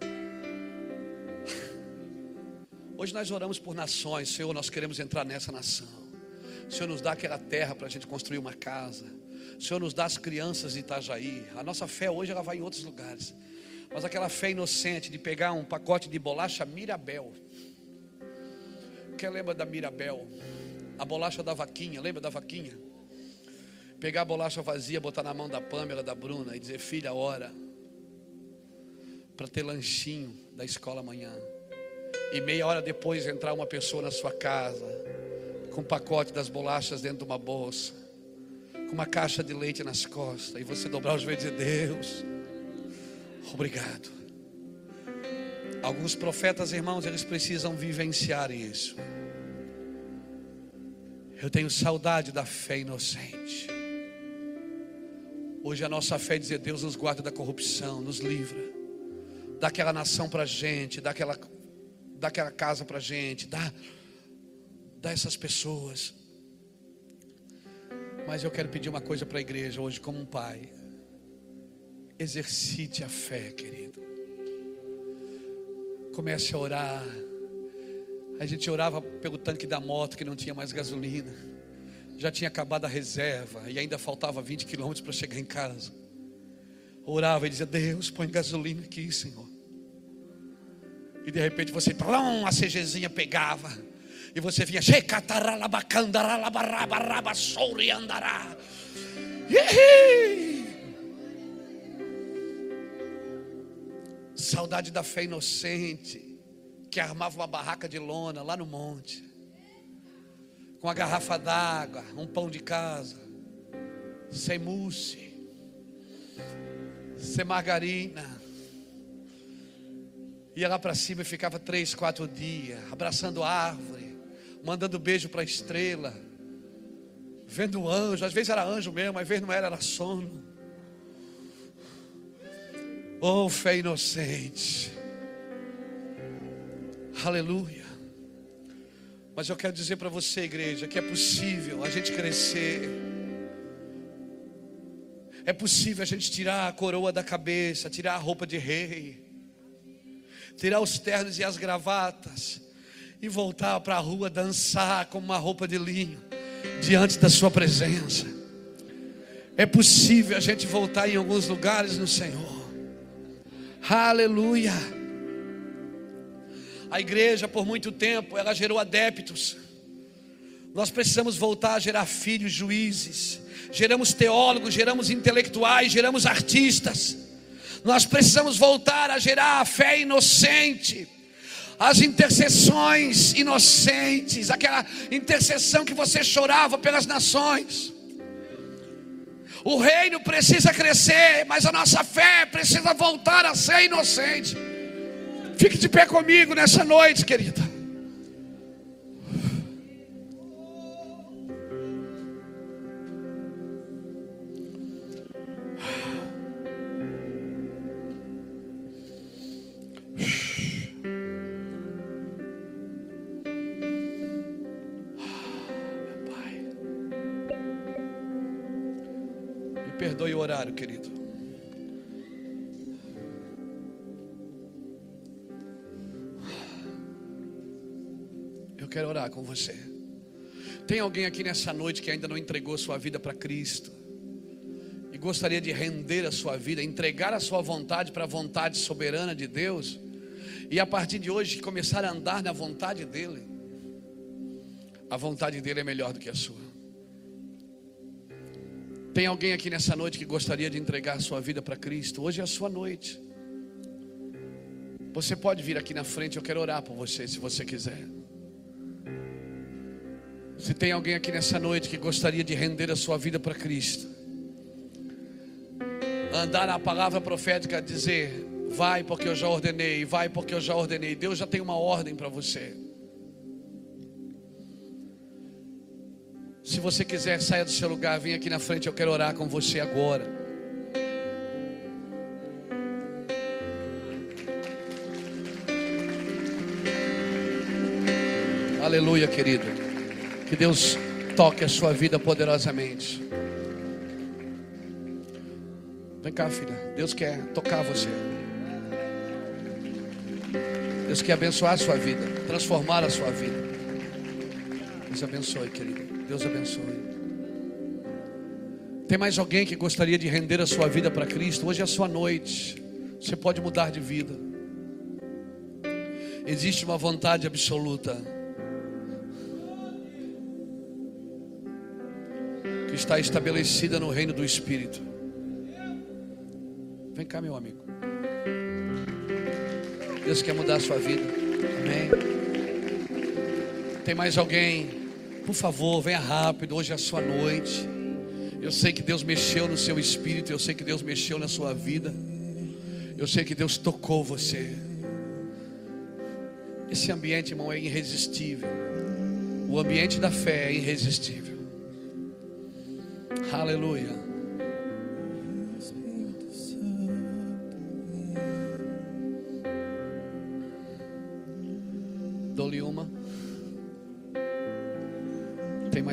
<laughs> Hoje nós oramos por nações, Senhor, nós queremos entrar nessa nação. Senhor, nos dá aquela terra para a gente construir uma casa. Senhor, nos dá as crianças de Itajaí. A nossa fé hoje ela vai em outros lugares. Mas aquela fé inocente de pegar um pacote de bolacha Mirabel. Quem lembra da Mirabel? A bolacha da vaquinha, lembra da vaquinha? Pegar a bolacha vazia, botar na mão da Pâmela, da Bruna e dizer: Filha, ora, para ter lanchinho da escola amanhã e meia hora depois entrar uma pessoa na sua casa com um pacote das bolachas dentro de uma bolsa, com uma caixa de leite nas costas, e você dobrar os joelhos e dizer: Deus, obrigado. Alguns profetas, irmãos, eles precisam vivenciar isso. Eu tenho saudade da fé inocente. Hoje a nossa fé é dizer: Deus nos guarda da corrupção, nos livra, dá aquela nação para gente, dá aquela dá aquela casa para gente, dá, dá essas pessoas. Mas eu quero pedir uma coisa para a igreja hoje, como um pai. Exercite a fé, querido. Comece a orar. A gente orava pelo tanque da moto que não tinha mais gasolina. Já tinha acabado a reserva e ainda faltava 20 quilômetros para chegar em casa. Orava e dizia: Deus, põe gasolina aqui, Senhor. E de repente você, plum, a CGzinha pegava. E você vinha, andará. Saudade da fé inocente, que armava uma barraca de lona lá no monte, com a garrafa d'água, um pão de casa, sem mousse, sem margarina. Ia lá para cima e ficava três, quatro dias, abraçando árvore, mandando beijo para a estrela, vendo anjo, às vezes era anjo mesmo, às vezes não era, era sono. Oh, fé inocente. Aleluia. Mas eu quero dizer para você, igreja, que é possível a gente crescer. É possível a gente tirar a coroa da cabeça, tirar a roupa de rei tirar os ternos e as gravatas e voltar para a rua dançar com uma roupa de linho diante da Sua presença. É possível a gente voltar em alguns lugares no Senhor. Aleluia. A igreja, por muito tempo, ela gerou adeptos. Nós precisamos voltar a gerar filhos juízes. Geramos teólogos, geramos intelectuais, geramos artistas. Nós precisamos voltar a gerar a fé inocente, as intercessões inocentes, aquela intercessão que você chorava pelas nações. O reino precisa crescer, mas a nossa fé precisa voltar a ser inocente. Fique de pé comigo nessa noite, querida. Com você. Tem alguém aqui nessa noite que ainda não entregou sua vida para Cristo? E gostaria de render a sua vida, entregar a sua vontade para a vontade soberana de Deus? E a partir de hoje começar a andar na vontade dEle? A vontade dEle é melhor do que a sua. Tem alguém aqui nessa noite que gostaria de entregar a sua vida para Cristo? Hoje é a sua noite. Você pode vir aqui na frente, eu quero orar por você, se você quiser. Se tem alguém aqui nessa noite que gostaria de render a sua vida para Cristo, andar na palavra profética, dizer: Vai porque eu já ordenei, vai porque eu já ordenei. Deus já tem uma ordem para você. Se você quiser, saia do seu lugar, vem aqui na frente, eu quero orar com você agora. Aleluia, querido. Que Deus toque a sua vida poderosamente. Vem cá, filha. Deus quer tocar você. Deus quer abençoar a sua vida, transformar a sua vida. Deus abençoe, querido. Deus abençoe. Tem mais alguém que gostaria de render a sua vida para Cristo? Hoje é a sua noite. Você pode mudar de vida. Existe uma vontade absoluta está estabelecida no reino do Espírito. Vem cá, meu amigo. Deus quer mudar a sua vida. Amém. Tem mais alguém? Por favor, venha rápido. Hoje é a sua noite. Eu sei que Deus mexeu no seu espírito. Eu sei que Deus mexeu na sua vida. Eu sei que Deus tocou você. Esse ambiente, irmão, é irresistível. O ambiente da fé é irresistível. Aleluia.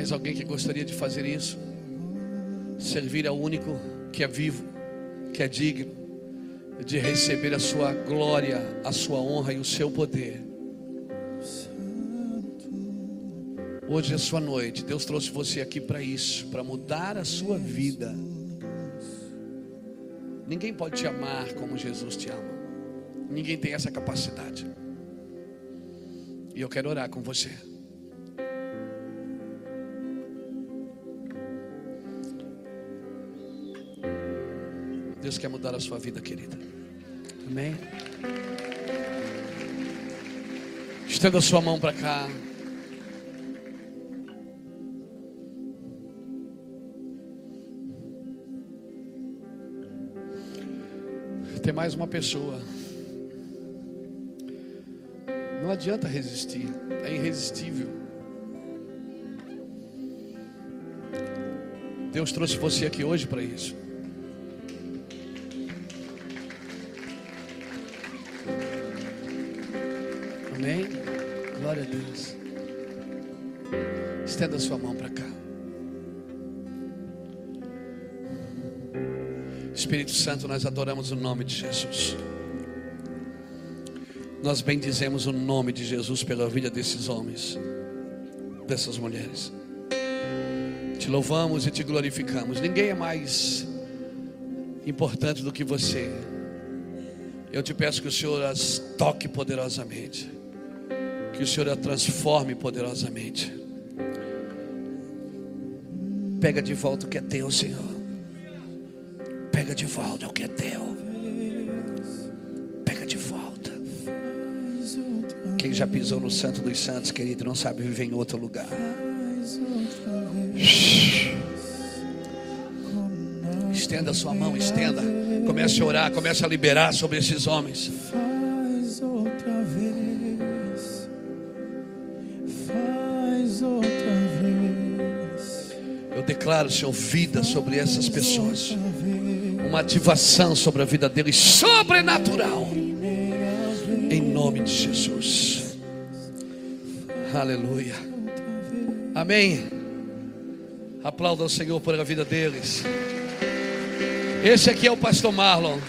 mais alguém que gostaria de fazer isso? Servir ao único que é vivo, que é digno de receber a sua glória, a sua honra e o seu poder. Hoje é sua noite. Deus trouxe você aqui para isso, para mudar a sua vida. Ninguém pode te amar como Jesus te ama. Ninguém tem essa capacidade. E eu quero orar com você. Deus quer mudar a sua vida, querida. Amém? Estenda sua mão para cá. Tem mais uma pessoa. Não adianta resistir, é irresistível. Deus trouxe você aqui hoje para isso. Amém? Glória a Deus. Estenda sua mão para Espírito Santo, nós adoramos o nome de Jesus. Nós bendizemos o nome de Jesus pela vida desses homens, dessas mulheres. Te louvamos e te glorificamos. Ninguém é mais importante do que você. Eu te peço que o Senhor as toque poderosamente. Que o Senhor a transforme poderosamente. Pega de volta o que é teu, Senhor. Pega de volta o que é teu. Pega de volta. Quem já pisou no Santo dos Santos, querido, não sabe viver em outro lugar. Estenda a sua mão, estenda. Comece a orar, comece a liberar sobre esses homens. declaro, Senhor, vida sobre essas pessoas. Uma ativação sobre a vida deles, sobrenatural. Em nome de Jesus. Aleluia. Amém. Aplauda o Senhor por a vida deles. Esse aqui é o pastor Marlon.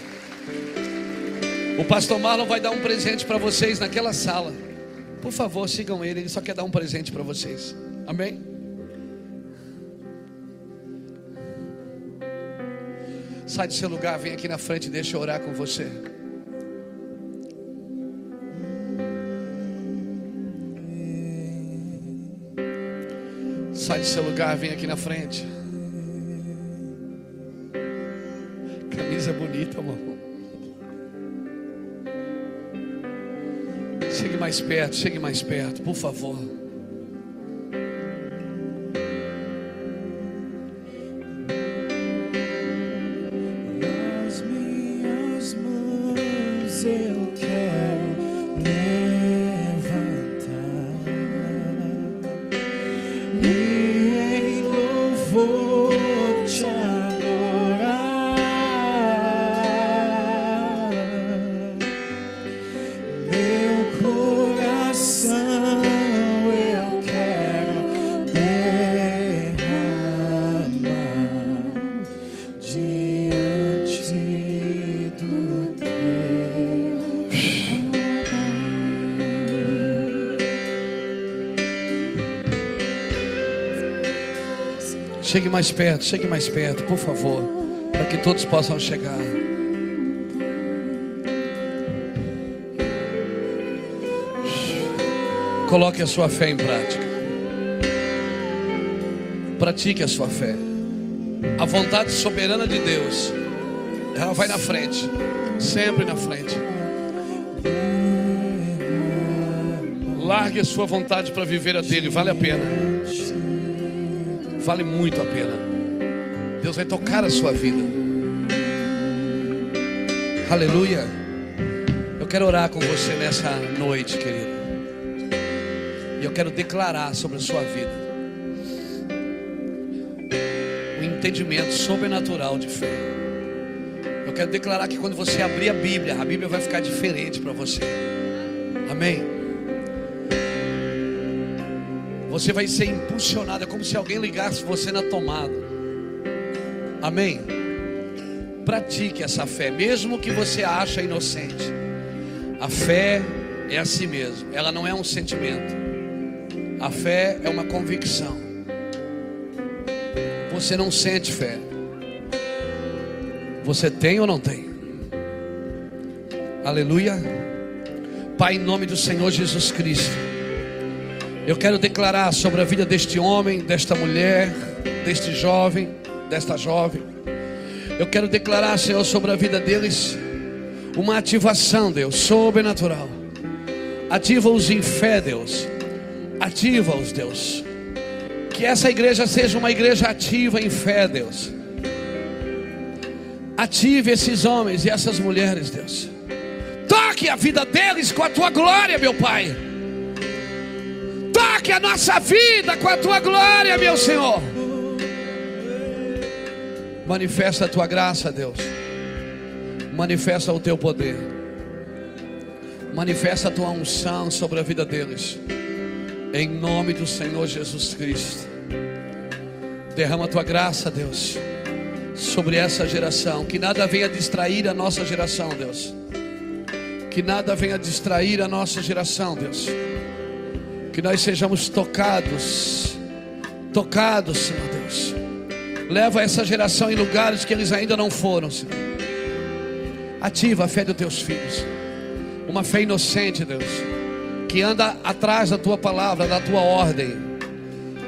O pastor Marlon vai dar um presente para vocês naquela sala. Por favor, sigam ele, ele só quer dar um presente para vocês. Amém? Sai do seu lugar, vem aqui na frente, deixa eu orar com você. Sai do seu lugar, vem aqui na frente. Camisa bonita, amor. Chegue mais perto, chegue mais perto, por favor. Chegue mais perto, chegue mais perto, por favor, para que todos possam chegar. Coloque a sua fé em prática. Pratique a sua fé. A vontade soberana de Deus, ela vai na frente, sempre na frente. Largue a sua vontade para viver a dele, vale a pena. Vale muito a pena. Deus vai tocar a sua vida. Aleluia. Eu quero orar com você nessa noite, querido. E eu quero declarar sobre a sua vida o entendimento sobrenatural de fé. Eu quero declarar que quando você abrir a Bíblia, a Bíblia vai ficar diferente para você. Amém. Você vai ser impulsionado, é como se alguém ligasse você na tomada. Amém. Pratique essa fé, mesmo que você ache inocente. A fé é assim mesmo, ela não é um sentimento. A fé é uma convicção. Você não sente fé. Você tem ou não tem? Aleluia. Pai, em nome do Senhor Jesus Cristo. Eu quero declarar sobre a vida deste homem, desta mulher, deste jovem, desta jovem. Eu quero declarar, Senhor, sobre a vida deles uma ativação, Deus, sobrenatural. Ativa-os em fé, Deus. Ativa-os, Deus. Que essa igreja seja uma igreja ativa em fé, Deus. Ative esses homens e essas mulheres, Deus. Toque a vida deles com a tua glória, meu Pai. Toque a nossa vida com a tua glória, meu Senhor. Manifesta a tua graça, Deus. Manifesta o teu poder. Manifesta a tua unção sobre a vida deles. Em nome do Senhor Jesus Cristo. Derrama a tua graça, Deus, sobre essa geração. Que nada venha distrair a nossa geração, Deus. Que nada venha distrair a nossa geração, Deus. Que nós sejamos tocados, tocados, Senhor Deus. Leva essa geração em lugares que eles ainda não foram, Senhor. Ativa a fé dos teus filhos. Uma fé inocente, Deus. Que anda atrás da tua palavra, da tua ordem.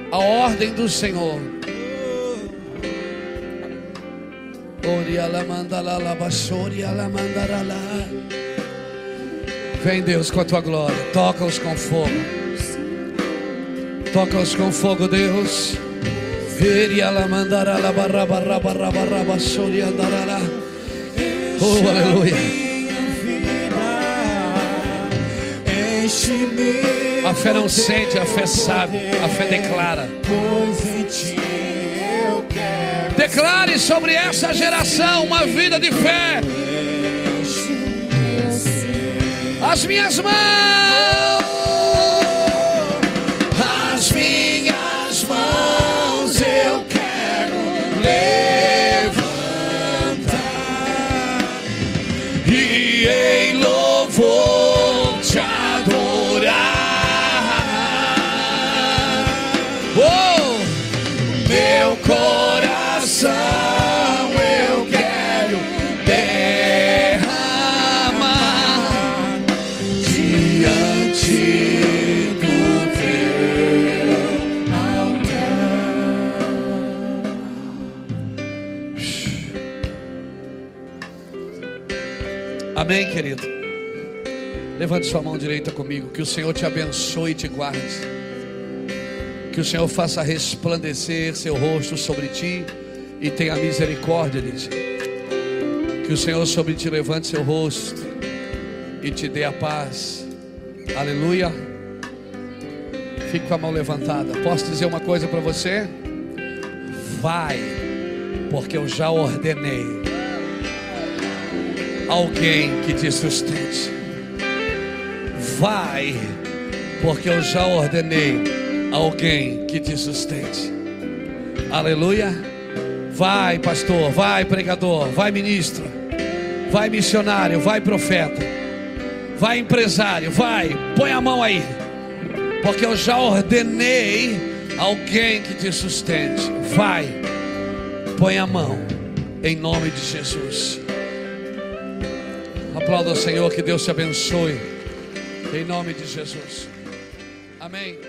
A ordem do Senhor. Vem Deus com a tua glória, toca-os com fogo, toca-os com fogo, Deus. Veria la mandara la barra barra barra barra basuri andará. Oh, aleluia. A fé não sente, a fé sabe, a fé declara. Declare sobre essa geração uma vida de fé. As minhas mãos, Amém, querido? Levante sua mão direita comigo. Que o Senhor te abençoe e te guarde. Que o Senhor faça resplandecer seu rosto sobre ti e tenha misericórdia de ti. Que o Senhor sobre ti levante seu rosto e te dê a paz. Aleluia. Fique com a mão levantada. Posso dizer uma coisa para você? Vai, porque eu já ordenei alguém que te sustente. Vai, porque eu já ordenei alguém que te sustente. Aleluia. Vai, pastor, vai, pregador, vai, ministro, vai, missionário, vai, profeta, vai, empresário, vai, põe a mão aí, porque eu já ordenei alguém que te sustente. Vai, põe a mão, em nome de Jesus. Aplauda o Senhor, que Deus te abençoe, em nome de Jesus. Amém.